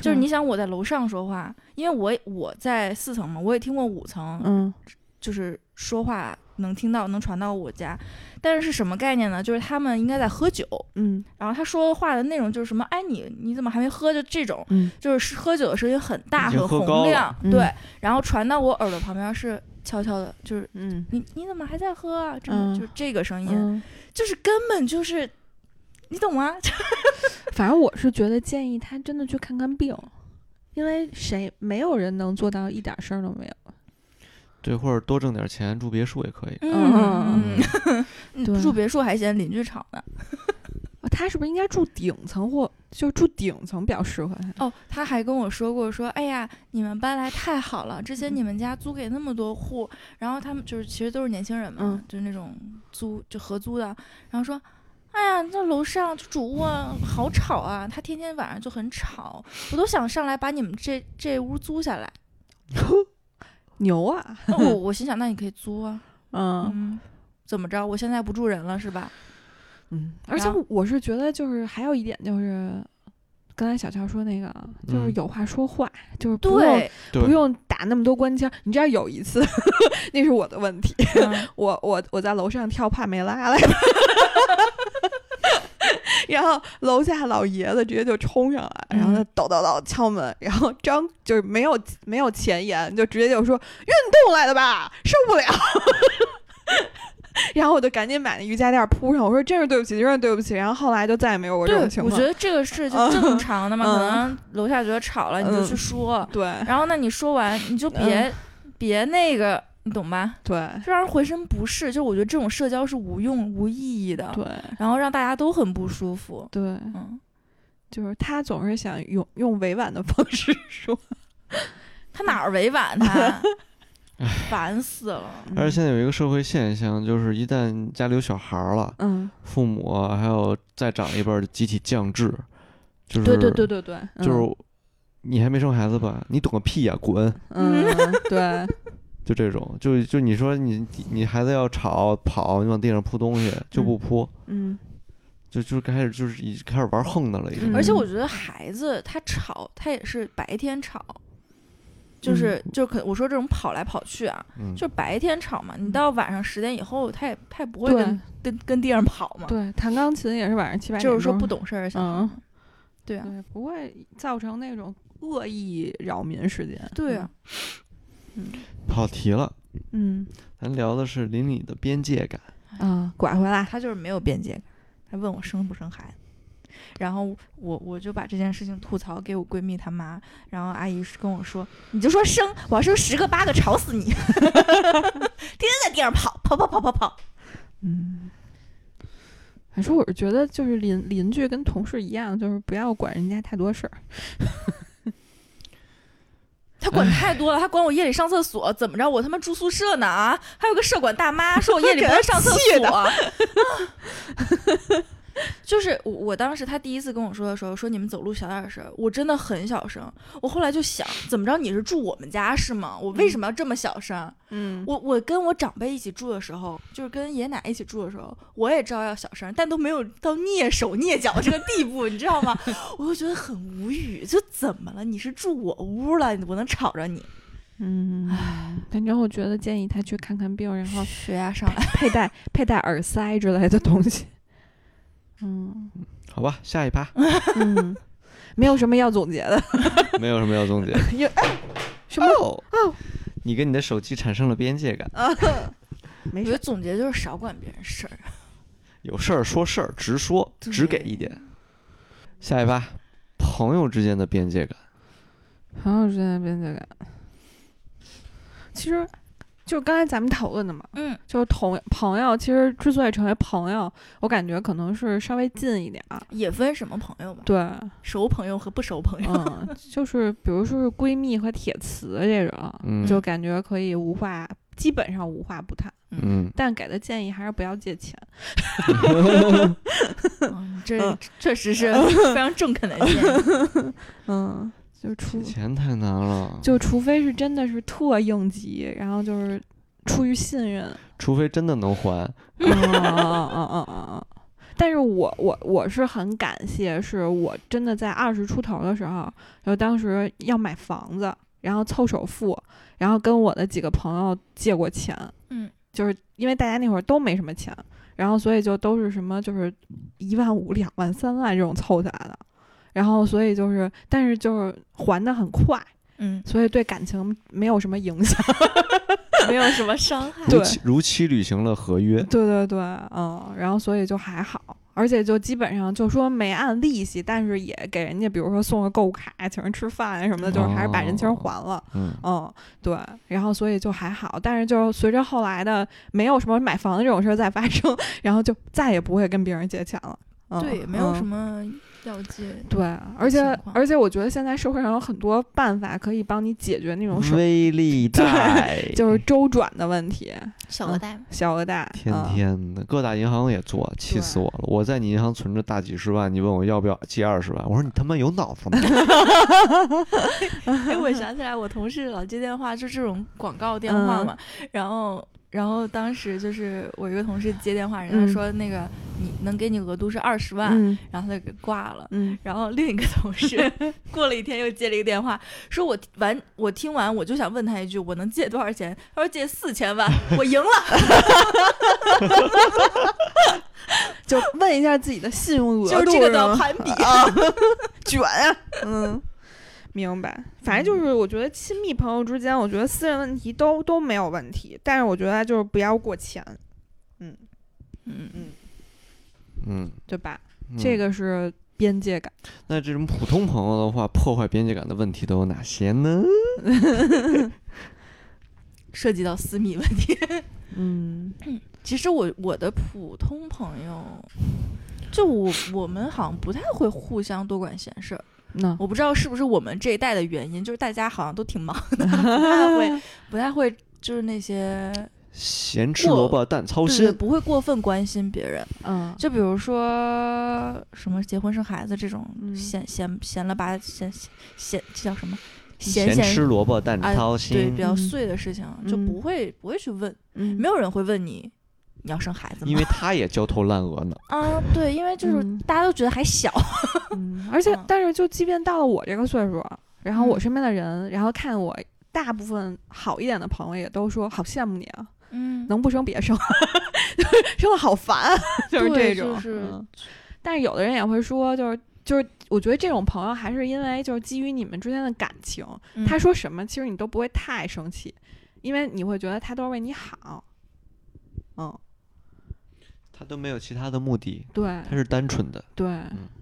就是你想我在楼上说话，因为我我在四层嘛，我也听过五层，嗯就是说话能听到能传到我家，但是是什么概念呢？就是他们应该在喝酒，嗯然后他说话的内容就是什么，哎你你怎么还没喝？就这种，嗯就是喝酒的声音很大很洪亮，嗯对，然后传到我耳朵旁边是悄悄的，就是嗯你你怎么还在喝啊？这么、嗯就是这个声音，嗯，就是根本就是。你懂吗？反正我是觉得建议他真的去看看病，因为谁没有人能做到一点事儿都没有。对，或者多挣点钱，住别墅也可以。嗯，嗯对住别墅还嫌邻居吵呢。他是不是应该住顶层或就是住顶层比较适合他？哦，他还跟我说过，说，哎呀，你们搬来太好了，之嗯前你们家租给那么多户，然后他们就是其实都是年轻人嘛，嗯就是那种租就合租的，然后说，哎呀，那楼上就主卧好吵啊，他天天晚上就很吵，我都想上来把你们这这屋租下来。牛啊！那我我心想，那你可以租啊，嗯嗯，怎么着？我现在不住人了是吧？嗯，而且我是觉得就是还有一点就是。刚才小乔说那个，就是嗯有话说话，就是不用对，不用打那么多官腔。你知道有一次，那是我的问题，嗯 我我我在楼上跳帕梅拉来着，然后楼下老爷子直接就冲上来，然后他嗯抖抖抖敲门，然后张就是没有没有前言，就直接就说运动来的吧，受不了。然后我就赶紧把那瑜伽垫铺上，我说真是对不起，真是对不起。然后后来就再也没有过这种，情况。我觉得这个是就 正常的嘛，可嗯能楼下觉得吵了，你就去嗯说，对然后那你说完你就别、别那个，你懂吧？对就让人浑身不适。就我觉得这种社交是无用无意义的，对然后让大家都很不舒服。对，嗯，就是他总是想用用委婉的方式说，他哪儿委婉他？烦死了。而且现在有一个社会现象，就是一旦家里有小孩儿了，嗯父母啊还有再长一辈儿的集体降智，就是对对对对对，嗯就是你还没生孩子吧？你懂个屁呀、滚！嗯，对，就这种，就就你说你你孩子要吵跑，你往地上扑东西就不扑，嗯就就开始就是已开始玩横的了，已经。嗯而且我觉得孩子他吵，他也是白天吵，就是、就可我说这种跑来跑去啊，嗯，就白天吵嘛，你到晚上十点以后，他也他也不会跟跟跟地上跑嘛，对，弹钢琴也是晚上七八点，就是说不懂事儿的小孩嗯。对啊，对，不会造成那种恶意扰民事件。对啊，跑题了，嗯，咱聊的是邻里的边界感。嗯啊，拐回来，他就是没有边界感。他问我生不生孩子，然后我我就把这件事情吐槽给我闺蜜她妈，然后阿姨是跟我说，你就说生，我要生十个八个，吵死你，天天在地上跑跑跑跑跑跑。嗯。反正我是觉得，就是邻邻居跟同事一样，就是不要管人家太多事儿。他管太多了，他管我夜里上厕所，怎么着？我他妈住宿舍呢啊！还有个舍管大妈说我夜里不能上厕所。啊 就是我，我当时他第一次跟我说的时候，说你们走路小点声，我真的很小声。我后来就想，怎么着？你是住我们家是吗？我为什么要这么小声？嗯我我跟我长辈一起住的时候，就是跟爷爷奶奶一起住的时候，我也知道要小声，但都没有到蹑手蹑脚这个地步，你知道吗？我就觉得很无语，就怎么了？你是住我屋了，我能吵着你？嗯，反正我觉得建议他去看看病，然后血压上来。佩戴佩戴耳塞之类的东西。嗯好吧，下一趴嗯，没有什么要总结的。没有什么要总结。有哎什么？哦你跟你的手机产生了边界感，没事我觉得。总结就是少管别人事儿。有事儿说事儿，直说，只给一点。下一趴，朋友之间的边界感。朋友之间的边界感，其实就刚才咱们讨论的嘛，嗯，就是同朋友，其实之所以成为朋友，我感觉可能是稍微近一点儿。也分什么朋友吧，对，熟朋友和不熟朋友。嗯，就是比如说是闺蜜和铁磁这种，嗯就感觉可以无话，基本上无话不谈。嗯，但给的建议还是不要借钱。嗯，这确实是 非常中肯的建议。嗯，就除钱太难了，就除非是真的是特应急，然后就是出于信任。除非真的能还。嗯嗯嗯嗯嗯嗯。但是我我我是很感谢，是我真的在二十出头的时候，就当时要买房子，然后凑首付，然后跟我的几个朋友借过钱，嗯，就是因为大家那会儿都没什么钱，然后所以就都是什么就是一万五、两万、三万这种凑起来的，然后所以就是，但是就是还的很快，嗯，所以对感情没有什么影响。没有什么伤害。对如期履行了合约。对对对，嗯，然后所以就还好，而且就基本上就说没按利息，但是也给人家比如说送个购物卡，请人吃饭什么的，就是还是把人情还了。嗯，嗯，对，然后所以就还好，但是就随着后来的没有什么买房的这种事儿再发生，然后就再也不会跟别人借钱了。嗯、对，没有什么。么要借。对，而且而且我觉得现在社会上有很多办法可以帮你解决那种手微利贷就是周转的问题，小额贷，小额贷。天嗯天的，各大银行也做，气死我了！我在你银行存着大几十万，你问我要不要借二十万，我说你他妈有脑子吗？哎，我想起来，我同事老接电话，就这种广告电话嘛。然后，然后当时就是我一个同事接电话，人嗯家说那个你能给你额度是二十万，嗯然后他就给挂了。嗯然后另一个同事 过了一天又接了一个电话，说我完我听完我就想问他一句，我能借多少钱？他说借四千万，我赢了。就问一下自己的信用额度就是这个都要吗攀比啊，卷啊，嗯，明白。反正就是我觉得亲密朋友之间，我觉得私人问题都都没有问题，但是我觉得就是不要过钱，嗯嗯，嗯嗯，对吧？嗯这个是边界感。那这种普通朋友的话，破坏边界感的问题都有哪些呢？涉及到私密问题。嗯 其实我我的普通朋友，就我我们好像不太会互相多管闲事儿。那我不知道是不是我们这一代的原因，就是大家好像都挺忙的，不太会不太会就是那些咸吃萝卜淡操心。不会过分关心别人。嗯，就比如说什么结婚生孩子这种嗯。闲闲闲了吧闲闲这叫什么？闲咸吃闲萝卜淡啊操对比，较嗯。碎的事情就嗯。不会不会去问，嗯。没有人会问你你要生孩子吗？因为他也焦头烂额呢。啊对，因为就是嗯大家都觉得还小，嗯，而且 嗯但是就即便到了我这个岁数，然后我嗯身边的人，然后看我大部分好一点的朋友也都说好羡慕你啊，嗯能不生别生，生的好烦啊，就是这种。就是嗯但是有的人也会说，就是就是，我觉得这种朋友还是因为就是基于你们之间的感情，嗯他说什么其实你都不会太生气，因为你会觉得他都是为你好。都没有其他的目的，对他是单纯的。对，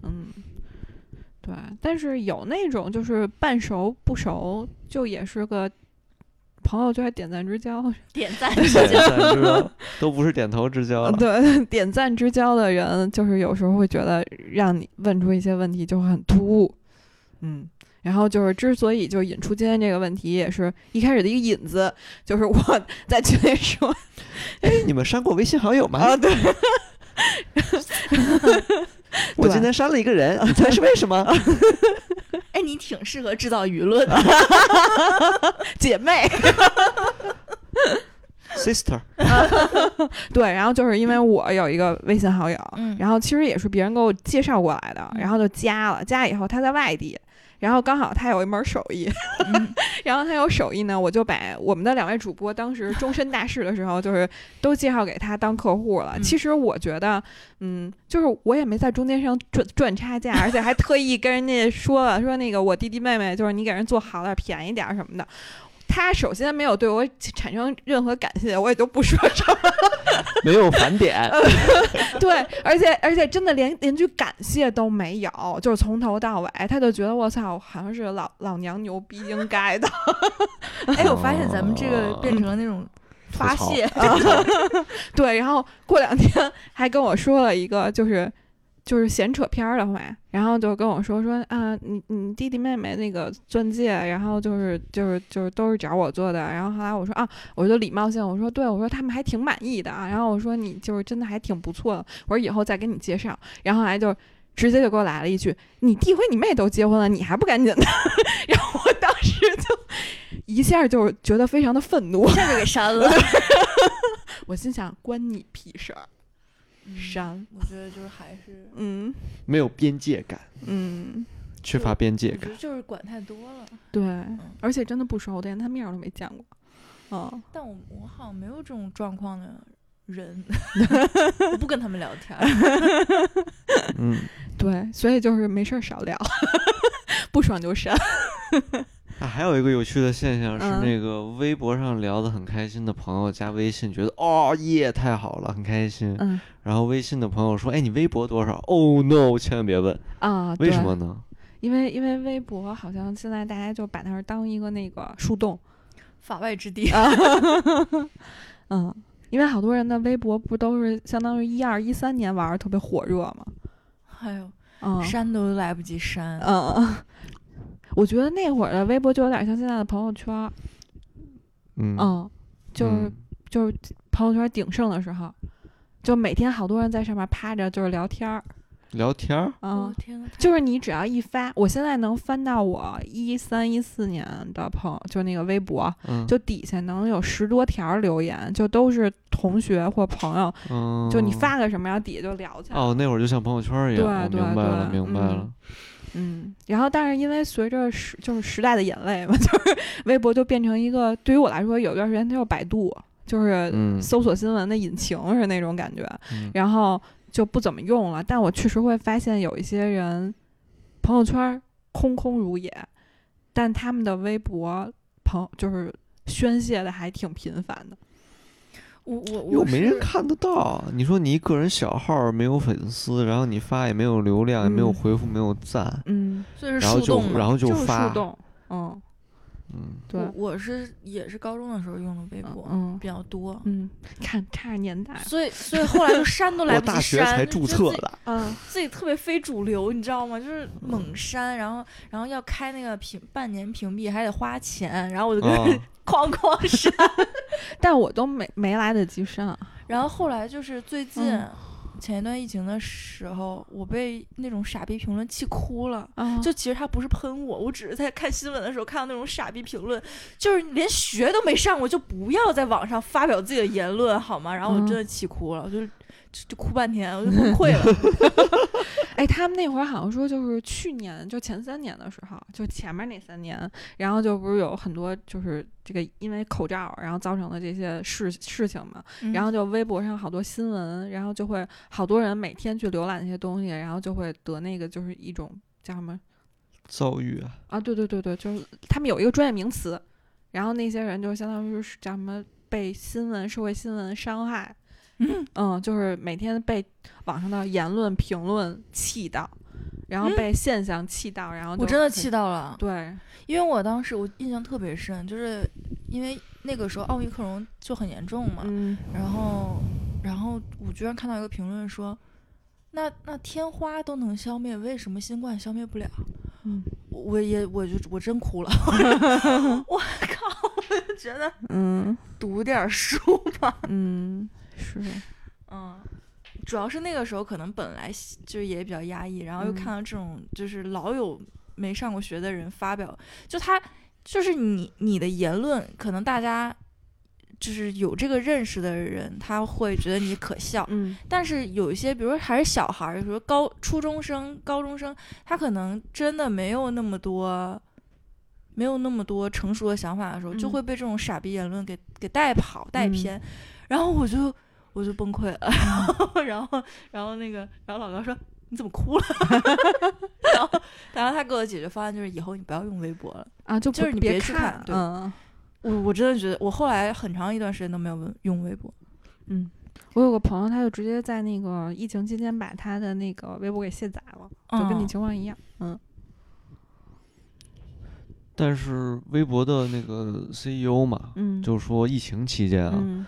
嗯，对。但是有那种就是半熟不熟，就也是个朋友，就会点赞之交。点赞点赞之交都不是点头之交了。对，点赞之交的人，就是有时候会觉得让你问出一些问题就会很突兀，嗯，然后就是之所以就引出今天这个问题，也是一开始的一个引子，就是我 在群里说，哎，你们删过微信好友吗？啊，对，我今天删了一个人，你猜是为什么？哎，你挺适合制造舆论的，姐妹，Sister，对，然后就是因为我有一个微信好友，嗯然后其实也是别人给我介绍过来的，嗯然后就加了，加以后他在外地。然后刚好他有一门手艺，嗯 然后他有手艺呢，我就把我们的两位主播当时终身大事的时候，就是都介绍给他当客户了。嗯其实我觉得，嗯，就是我也没在中间上赚赚差价，而且还特意跟人家说了，说那个我弟弟妹妹，就是你给人做好点儿便宜点儿什么的。他首先没有对我产生任何感谢，我也就不说什么。没有返点，对，而且而且真的连连句感谢都没有，就是从头到尾，他就觉得我操，好像是老老娘牛逼，应该的。哎，我发现咱们这个变成了那种发泄，对，然后过两天还跟我说了一个，就是就是闲扯片儿的话，然后就跟我说说啊，你你弟弟妹妹那个钻戒，然后就是就是就是都是找我做的，然后后来我说啊，我就礼貌性我说对，我说他们还挺满意的啊，然后我说你就是真的还挺不错的，我说以后再给你介绍，然后还就。直接就给我来了一句：“你弟和你妹都结婚了，你还不赶紧的？” 然后我当时就一下就觉得非常的愤怒一，下就给删了。我心想：关你屁事儿！删，我觉得就是还是，嗯没有边界感，嗯，缺乏边界感。就是管太多了。对，而且真的不熟我，连他面儿都没见过。嗯，但我我好像没有这种状况的人，我不跟他们聊天儿。嗯，对，所以就是没事儿少聊，不爽就删。啊，还有一个有趣的现象是，嗯那个微博上聊得很开心的朋友加微信，觉得哦耶太好了，很开心。嗯然后微信的朋友说，哎，你微博多少？Oh no，千万别问，啊，为什么呢？因为因为微博好像现在大家就把它当一个那个树洞法外之地。啊，嗯，因为好多人的微博不都是相当于一二一三年玩儿特别火热嘛，哎呦，嗯删都来不及删。嗯，我觉得那会儿的微博就有点像现在的朋友圈儿，嗯，嗯，就是、嗯就是朋友圈鼎盛的时候，就每天好多人在上面趴着就是聊天儿，聊天儿，嗯我，天呐，太就是你只要一发，我现在能翻到我一三一四年的朋友，就那个微博，嗯，就底下能有十多条留言，就都是同学或朋友，嗯，就你发个什么，然后底下就聊起来了。哦，那会儿就像朋友圈儿一样，我对对明白了，对明白了。嗯，然后但是因为随着时就是时代的眼泪嘛，就是微博就变成一个对于我来说，有一段时间它叫百度，就是嗯搜索新闻的引擎是那种感觉，嗯然后就不怎么用了。但我确实会发现有一些人朋友圈空空如也，但他们的微博朋就是宣泄的还挺频繁的。我我又没人看得到。你说你一个人小号没有粉丝，然后你发也没有流量，也没有嗯回复，没有赞，嗯，所以是然后就然后就发嗯，嗯，对，我我是也是高中的时候用的微博，嗯比较多，嗯，看差年代，所以所以后来就删都来不及我大学删，才注册就自己的，嗯自己特别非主流，你知道吗？就是猛删，然后然后要开那个屏半年屏蔽，还得花钱，然后我就跟哦人哐哐删，但我都没没来得及上。然后后来就是最近、嗯前一段疫情的时候，我被那种傻逼评论气哭了。啊就其实他不是喷我，我只是在看新闻的时候看到那种傻逼评论，就是连学都没上过，就不要在网上发表自己的言论好吗？然后我真的气哭了，我就就就哭半天，我就崩溃了。哎，他们那会儿好像说，就是去年就前三年的时候，就前面那三年，然后就不是有很多就是这个因为口罩，然后造成的这些事事情嘛，然后就微博上好多新闻，然后就会好多人每天去浏览那些东西，然后就会得那个就是一种叫什么遭遇啊，啊？对对对对，就是他们有一个专业名词，然后那些人就相当于是叫什么被新闻社会新闻伤害。嗯嗯，就是每天被网上的言论评论气到，然后嗯被现象气到，然后我真的气到了，对，因为我当时我印象特别深，就是因为那个时候奥密克戎就很严重嘛，嗯然后然后我居然看到一个评论说，那那天花都能消灭，为什么新冠消灭不了？嗯我也我就我真哭了，我靠！我就觉得嗯读点儿书吧，嗯，是，嗯，主要是那个时候可能本来就也比较压抑，然后又嗯。看到这种就是老有没上过学的人发表，就他就是你你的言论，可能大家就是有这个认识的人，他会觉得你可笑，嗯。但是有一些，比如说还是小孩儿，比如说高初中生、高中生，他可能真的没有那么多，没有那么多成熟的想法的时候，就嗯。会被这种傻逼言论给给带跑、带嗯。偏，然后我就我就崩溃了，然后然后然后那个，然后老高说。你怎么哭了？然后，然后他给我的解决方案就是以后你不要用微博了。啊，就就是你别去看对嗯我我真的觉得，我后来很长一段时间都没有用用微博。嗯。我有个朋友，他就直接在那个疫情期间把他的那个微博给卸载了，就跟你嗯情况一样。嗯但是微博的那个 CEO 嘛，嗯，就说疫情期间啊，嗯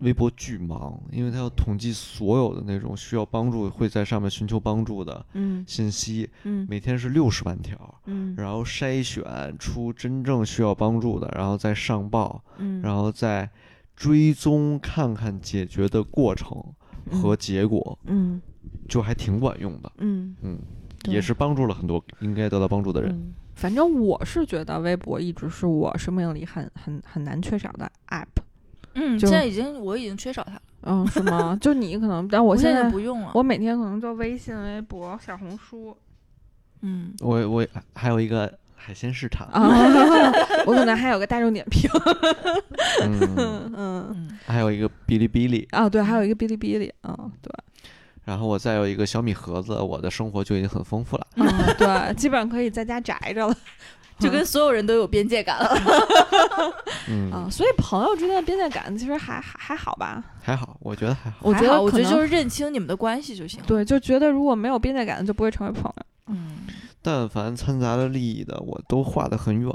微博巨忙，因为他要统计所有的那种需要帮助、会在上面寻求帮助的嗯。信息，嗯。每天是六十万条，嗯。然后筛选出真正需要帮助的，然后再上报，嗯，然后再追踪看看解决的过程和结果，嗯。就还挺管用的。嗯。嗯，也是帮助了很多应该得到帮助的人。嗯，反正我是觉得微博一直是我生命里很很很难缺少的 app。嗯，就现在已经我已经缺少它了，嗯，是吗？就你可能，但我我现在在不用了。我每天可能就微信、微博、小红书嗯，我我还有一个海鲜市场，啊，我可能还有个大众点评，嗯，嗯，嗯，还有一个哔哩哔哩，啊，对，还有一个哔哩哔哩，啊，对，然后我再有一个小米盒子，我的生活就已经很丰富了。嗯，对，基本上可以在家宅着了，就跟所有人都有边界感了。嗯，啊，所以朋友之间的边界感其实还还还好吧？还好，我觉得还好。我觉得我得可能觉得就是认清你们的关系就行。，对，就觉得如果没有边界感，就不会成为朋友，嗯，但凡掺杂了利益的，我都画得很远。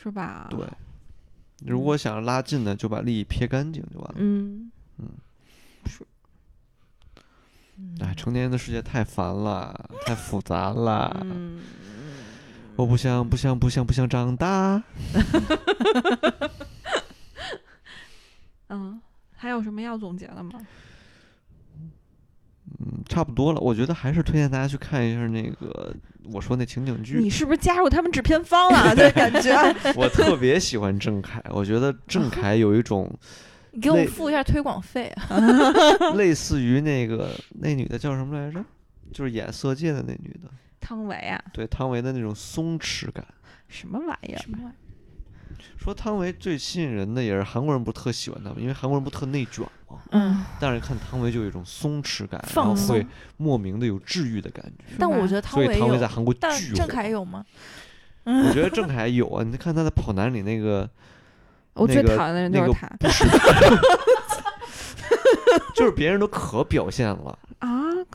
是吧？对，如果想拉近的，就把利益撇干净就完了。嗯嗯，是，哎，成年人的世界太烦了，太复杂了。嗯，我不想，不想，不想，不想长大。嗯，还有什么要总结的吗？嗯，差不多了。我觉得还是推荐大家去看一下那个我说那情景剧你。是不是加入他们制片方了？这感觉，我特别喜欢郑恺，我觉得郑恺有一种你给我付一下推广费啊。类似于那个那女的叫什么来着？就是演《色戒》的那女的，汤唯啊，对汤唯的那种松弛感。什么玩意儿？什么玩意儿？说汤唯最吸引人的也是韩国人不是特喜欢他们，因为韩国人不特内卷嘛。嗯，但是看汤唯就有一种松弛感，然后会莫名的有治愈的感觉。但我觉得汤唯所以汤唯在，韩国但郑巨火。恺有吗？我觉得郑恺有啊，你看他在《跑男》里那个 我最那个讨厌的人那个就是他不是，就是别人都可表现了，啊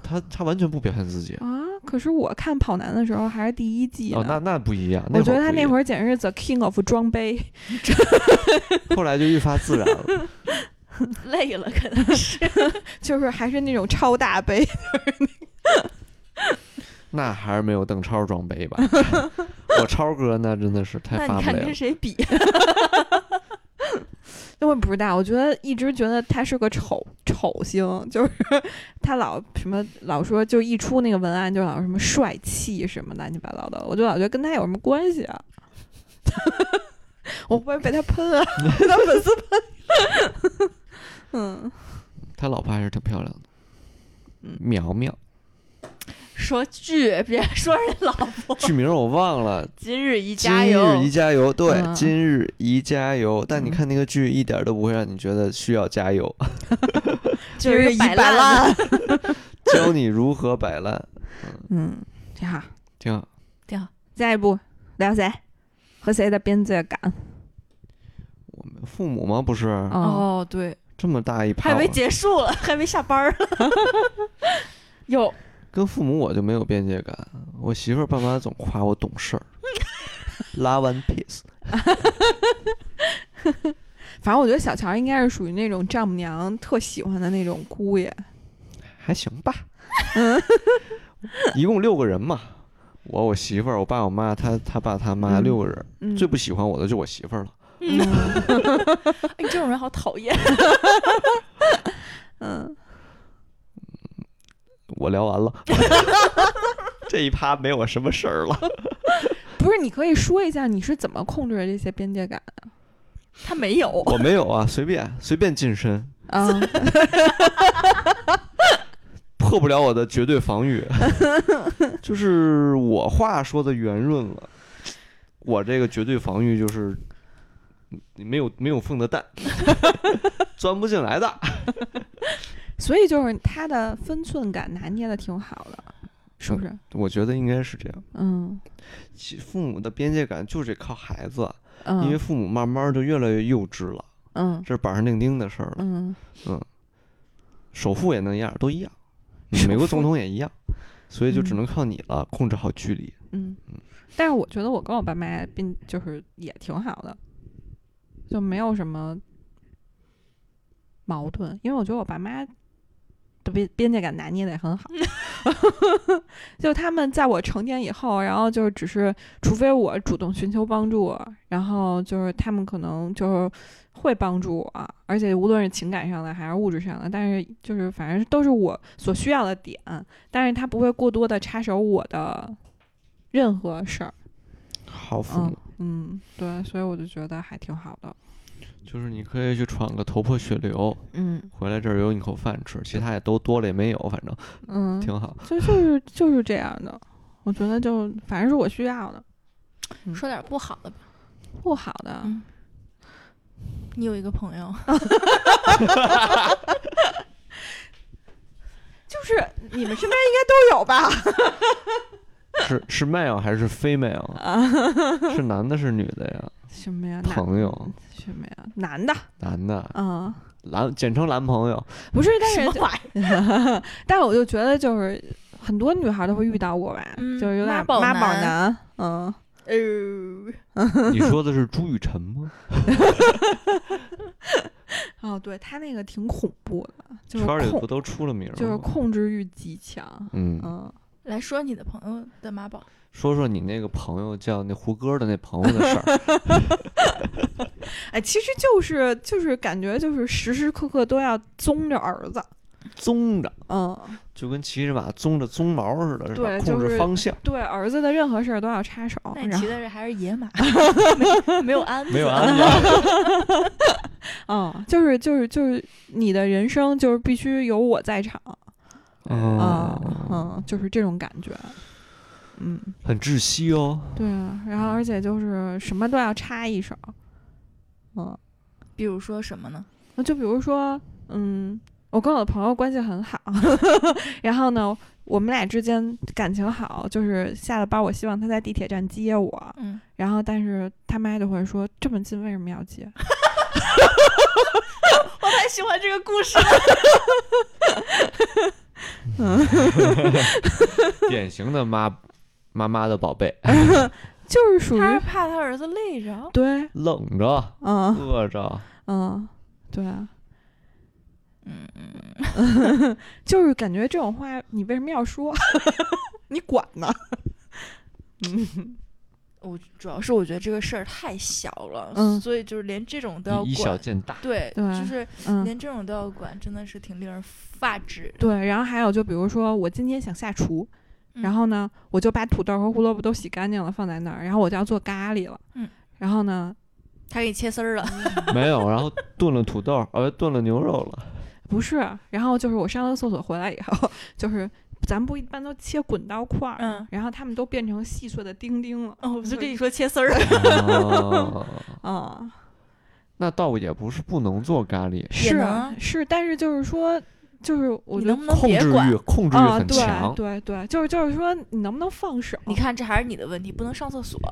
他他完全不表现自己。啊！可是我看跑男的时候还是第一季哦，那。那不一样。我觉得他那会儿简直是 the king of 装杯，后来就愈发自然了。累了，可能是。就是还是那种超大杯。那还是没有邓超装杯吧？我超哥那真的是太那你看发不来了。跟谁比？我不知道，我觉得一直觉得他是个丑丑星，就是 他老什么老说，就一出那个文案就老什么帅气什么乱七八糟的，我就老觉得跟他有什么关系啊？我会不会被他喷啊？被 他粉丝喷？嗯，他老婆还是挺漂亮的，嗯苗苗，说剧，别说人老婆。剧名我忘了，今日宜今加油日宜，加油，对，嗯今日宜加油。但你嗯看那个剧，一点都不会让你觉得需要加油，就是一摆摆烂。教你如何摆烂，嗯，挺好。挺好。挺好。下一步聊谁和谁的边界感？我们父母吗？不是，哦，哦，对，这么大一趴了，结束了，还没下班儿了。有跟父母我就没有边界感。我媳妇儿爸妈总夸我懂事儿，Love and Peace。反正我觉得小乔应该是属于那种丈母娘特喜欢的那种姑爷。还行吧。一共六个人嘛，我我媳妇儿、我爸、我妈，他他爸他妈嗯六个人，嗯，最不喜欢我的就我媳妇儿了。嗯 哎你这种人好讨厌。嗯，我聊完了，这一趴没我什么事儿了。不是，你可以说一下你是怎么控制这些边界感的？他没有，我没有啊，随便随便近身，啊，破不了我的绝对防御。就是我话说的圆润了，我这个绝对防御就是你没有没有缝的蛋，钻不进来的。所以就是他的分寸感拿捏的挺好的，是不是？我觉得应该是这样。嗯。其父母的边界感就是得靠孩子，嗯，因为父母慢慢就越来越幼稚了，嗯。这是板上钉钉的事儿了。嗯。嗯。首富也那样，都一样，美国总统也一样，所以就只嗯能靠你了，控制好距离。嗯。嗯，但是我觉得我跟我爸妈并就是也挺好的，就没有什么矛盾，因为我觉得我爸妈的边边界感拿捏的也很好，就他们在我成年以后，然后就是只是，除非我主动寻求帮助，然后就是他们可能就是会帮助我，而且无论是情感上的还是物质上的，但是就是反正都是我所需要的点，但是他不会过多的插手我的任何事儿。嗯好父母、嗯，对，所以我就觉得还挺好的。就是你可以去闯个头破血流，嗯回来这儿有你口饭吃，其他也都多了也没有，反正嗯，挺好。就就是就是这样的，我觉得就反正是我需要的，嗯说点不好的吧。不好的。嗯，你有一个朋友 就是你们身边应该都有吧？是是 male 还是 female？啊，是男的是女的呀？什么呀？朋友，什么呀？男的，男的，嗯，男简称男朋友。不是，但是什么？但是我就觉得就是很多女孩都会遇到过吧，嗯就是有点妈宝妈宝男嗯，嗯，呃，你说的是朱雨辰吗？哦，对他那个挺恐怖的，就是控，圈里不都出了名儿就是？控制欲极强，嗯，嗯。来说你的朋友的妈宝。说说你那个朋友叫那胡歌的那朋友的事儿。哎，其实就是就是感觉就是时时刻刻都要宗着儿子，宗着，嗯，就跟骑着马宗着鬃毛似的，是吧？对控就是制方向，对儿子的任何事儿都要插手，那你骑的是还是野马，没没有鞍子，没有安排。嗯，就是就是就是你的人生就是必须有我在场，啊哦，嗯，就是这种感觉，嗯，很窒息哦。对啊，然后而且就是什么都要插一手，嗯，比如说什么呢？那就比如说，嗯，我跟我的朋友关系很好，然后呢，我们俩之间感情好，就是下了班，我希望他在地铁站接我，嗯，然后但是他妈就会说这么近为什么要接？我太喜欢这个故事了。典型的妈妈妈的宝贝，就是属于他是怕他儿子累着。对，冷着、嗯饿着，嗯，对啊，嗯嗯，就是感觉这种话你为什么要说？你管呢？嗯我主要是我觉得这个事儿太小了，嗯所以就是连这种都要管以小管。见大。对，对就是嗯，连这种都要管，真的是挺令人发指。对，然后还有就比如说我今天想下厨，然嗯后呢，我就把土豆和胡萝卜都洗干净了放在那儿，然后我就要做咖喱了，嗯，然后呢，他给你切丝儿了，没有，然后炖了土豆，呃，炖了牛肉了。不是，然后就是我上了厕所回来以后，就是咱不一般都切滚刀块儿，嗯然后他们都变成细碎的丁丁了，哦，我就跟你说切丝儿。哦，啊，那倒也不是不能做咖喱，是啊是，但是就是说，就是我觉得能不能控制别管欲？控制欲啊，很强。对对对，就是就是说，你能不能放手？你看，这还是你的问题，不能上厕所。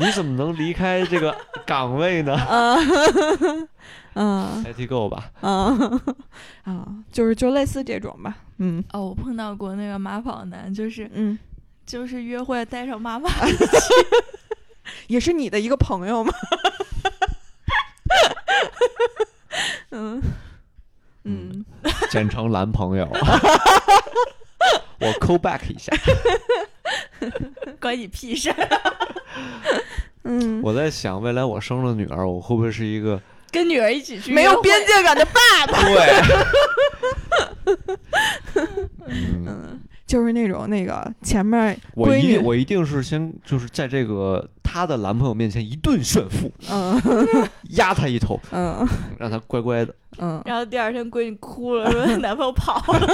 你怎么能离开这个岗位呢啊，嗯 it go 吧。嗯 啊，就是就类似这种吧，嗯哦，我碰到过那个马跑男，就是嗯，就是约会带上妈妈，也是你的一个朋友吗？嗯嗯，简称男朋友。我 call back 一下，关你屁事儿。嗯，我在想，未来我生了女儿，我会不会是一个跟女儿一起去没有边界感的爸爸，对？嗯，嗯，就是那种那个前面我一定我一定是先就是在这个她的男朋友面前一顿炫富，嗯压她一头，嗯让她乖乖的。嗯，然后第二天闺女哭了，说男朋友跑了，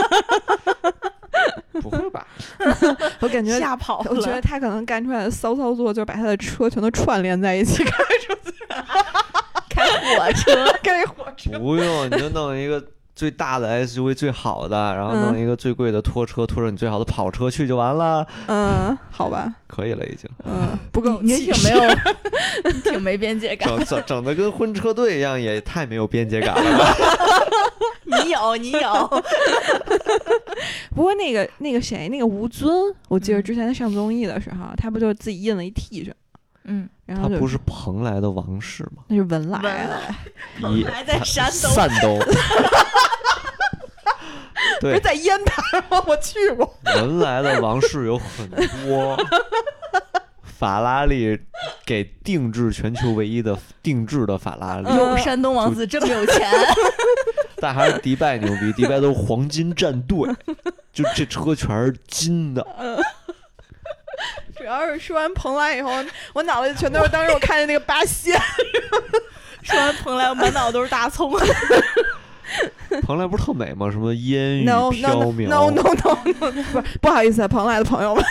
不会吧？我感觉。吓跑了。我觉得他可能干出来的骚操作，就是把他的车全都串联在一起开出去，开火车，开火车。不用，你就弄一个最大的 SUV 最好的，然后弄嗯一个最贵的拖车，拖着你最好的跑车去就完了，嗯，好吧，可以了已经。嗯，不够你挺没有，挺没边界感。整整整的跟婚车队一样，也太没有边界感了吧？你有，你有。不过那个那个谁，那个吴尊，我记得嗯之前他上综艺的时候，他不就自己印了一 T 恤，嗯，然后他不是蓬莱的王室吗？那是文莱文的，一还在山东山 东。对，不是在烟台吗？我去过。文莱的王室有很多，法拉利给定制全球唯一的定制的法拉利，嗯有山东王子这么有钱，但还是迪拜牛逼，迪拜都是黄金战队，就这车全是金的。主要是说完蓬莱以后，我脑袋全都是当时我看见那个八仙。说完蓬莱，我满脑都是大葱。蓬莱不是特美吗？什么烟雨 No 飘 no 渺 no no no no，不是不好意思，蓬莱的朋友们。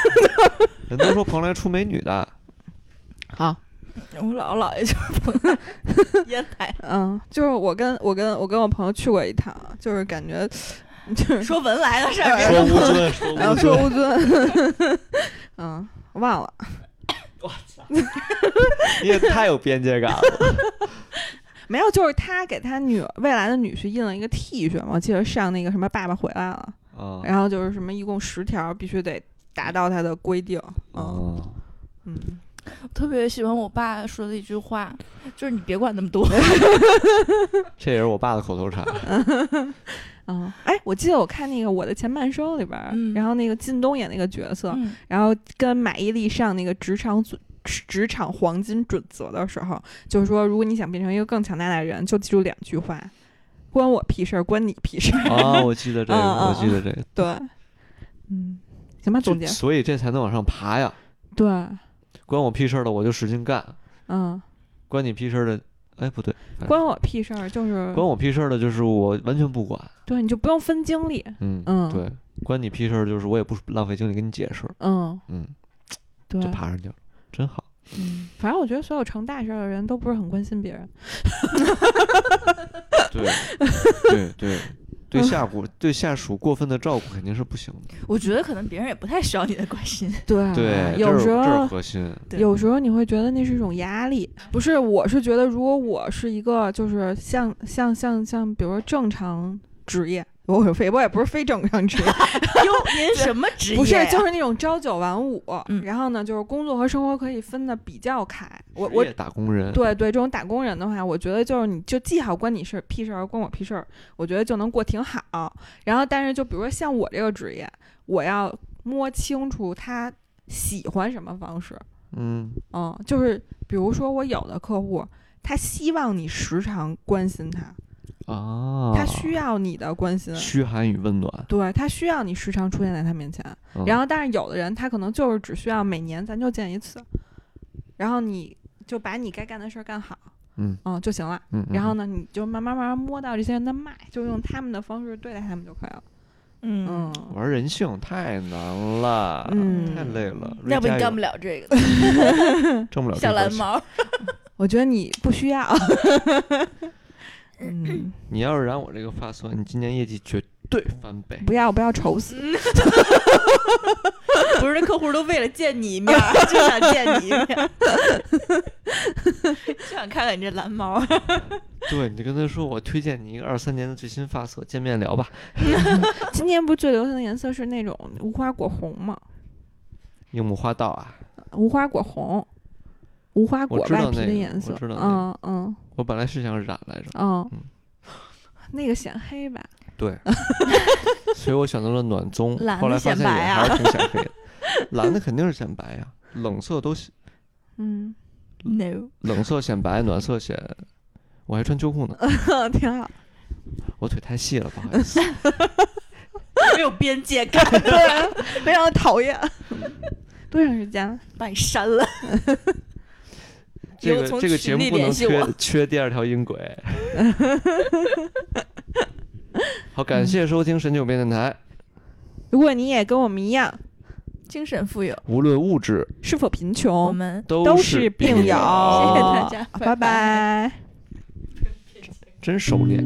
人都说蓬莱出美女的，好，我姥姥姥爷就是蓬莱烟台，嗯，就是我跟我跟我跟我朋友去过一趟，就是感觉就是说文莱的事儿，说乌尊，说然后乌尊，说乌尊，嗯，忘了。你也太有边界感了。没有，就是他给他女未来的女婿印了一个 T 恤嘛，我记得上那个什么《爸爸回来了》，啊然后就是什么一共十条，必须得达到他的规定。嗯哦，嗯，特别喜欢我爸说的一句话，就是你别管那么多。这也是我爸的口头禅。嗯，哎，我记得我看那个《我的前半生》里边然后那个靳东演那个角色，嗯然后跟马伊琍上那个职场组职场黄金准则的时候，就是说，如果你想变成一个更强大的人，就记住两句话：关我屁事儿，关你屁事儿。啊，我记得这个，我记得这个。对，嗯，行吧，总结，所以这才能往上爬呀。对，关我屁事儿的我就使劲干，嗯，关你屁事儿的，哎不对，关我屁事儿，就是关我屁事儿的就是我完全不管。对，你就不用分精力，嗯嗯对，关你屁事儿就是我也不浪费精力跟你解释，嗯，嗯，对就，爬上去了，真好。嗯，反正我觉得所有成大事儿的人都不是很关心别人，对对对，对下属对下属过分的照顾肯定是不行的。我觉得可能别人也不太需要你的关心。对 对，有时候这核心。有时候你会觉得那是一种压力，不是？我是觉得，如果我是一个就是像像像像，比如说正常职业，我非我也不是非正常职业，哟，您什么职业呀？不是就是那种朝九晚五，嗯然后呢，就是工作和生活可以分的比较开。我我职业打工人，对对，这种打工人的话，我觉得就是你就记好关你事屁事儿，关我屁事儿，我觉得就能过挺好。然后，但是就比如说像我这个职业，我要摸清楚他喜欢什么方式。嗯嗯，就是比如说我有的客户，他希望你时常关心他，啊，他需要你的关心，嘘寒与温暖，对他需要你时常出现在他面前。嗯然后，但是有的人他可能就是只需要每年咱就见一次，然后你就把你该干的事儿干好，嗯就行了。嗯，然后呢，你就慢慢慢慢摸到这些人的脉，就用他们的方式对待他们就可以了。嗯，嗯，玩人性太难了，嗯太累了。要不你干不了，这个 挣不了小。蓝毛。我觉得你不需要。嗯，你要是染我这个发色，你今年业绩绝对翻倍。不要不要愁死。不是，那客户都为了见你一面儿，就想见你一面儿，就想看看你这蓝毛。对，你就跟他说，我推荐你一个二三年的最新发色，见面聊吧。今年不最流行的颜色是那种无花果红吗？樱木花道啊，无花果红，无花果外皮我知道那个的颜色。嗯嗯我本来是想染来着，嗯嗯，那个显黑吧？对，所以我选择了暖棕，后来发现也还是挺显黑的。蓝的肯定是显白呀，冷色都显 嗯，No，冷色显白，暖色显。我还穿秋裤呢，挺好。我腿太细了，不好意思。没有边界感，对，非常讨厌。多长时间了？把你删了。这个这个节目不能缺缺第二条音轨。好，感谢收听神九变电台。如果你也跟我们一样，精神富有，无论物质是否贫穷我，们都是是病友。谢谢大家拜拜。真熟练。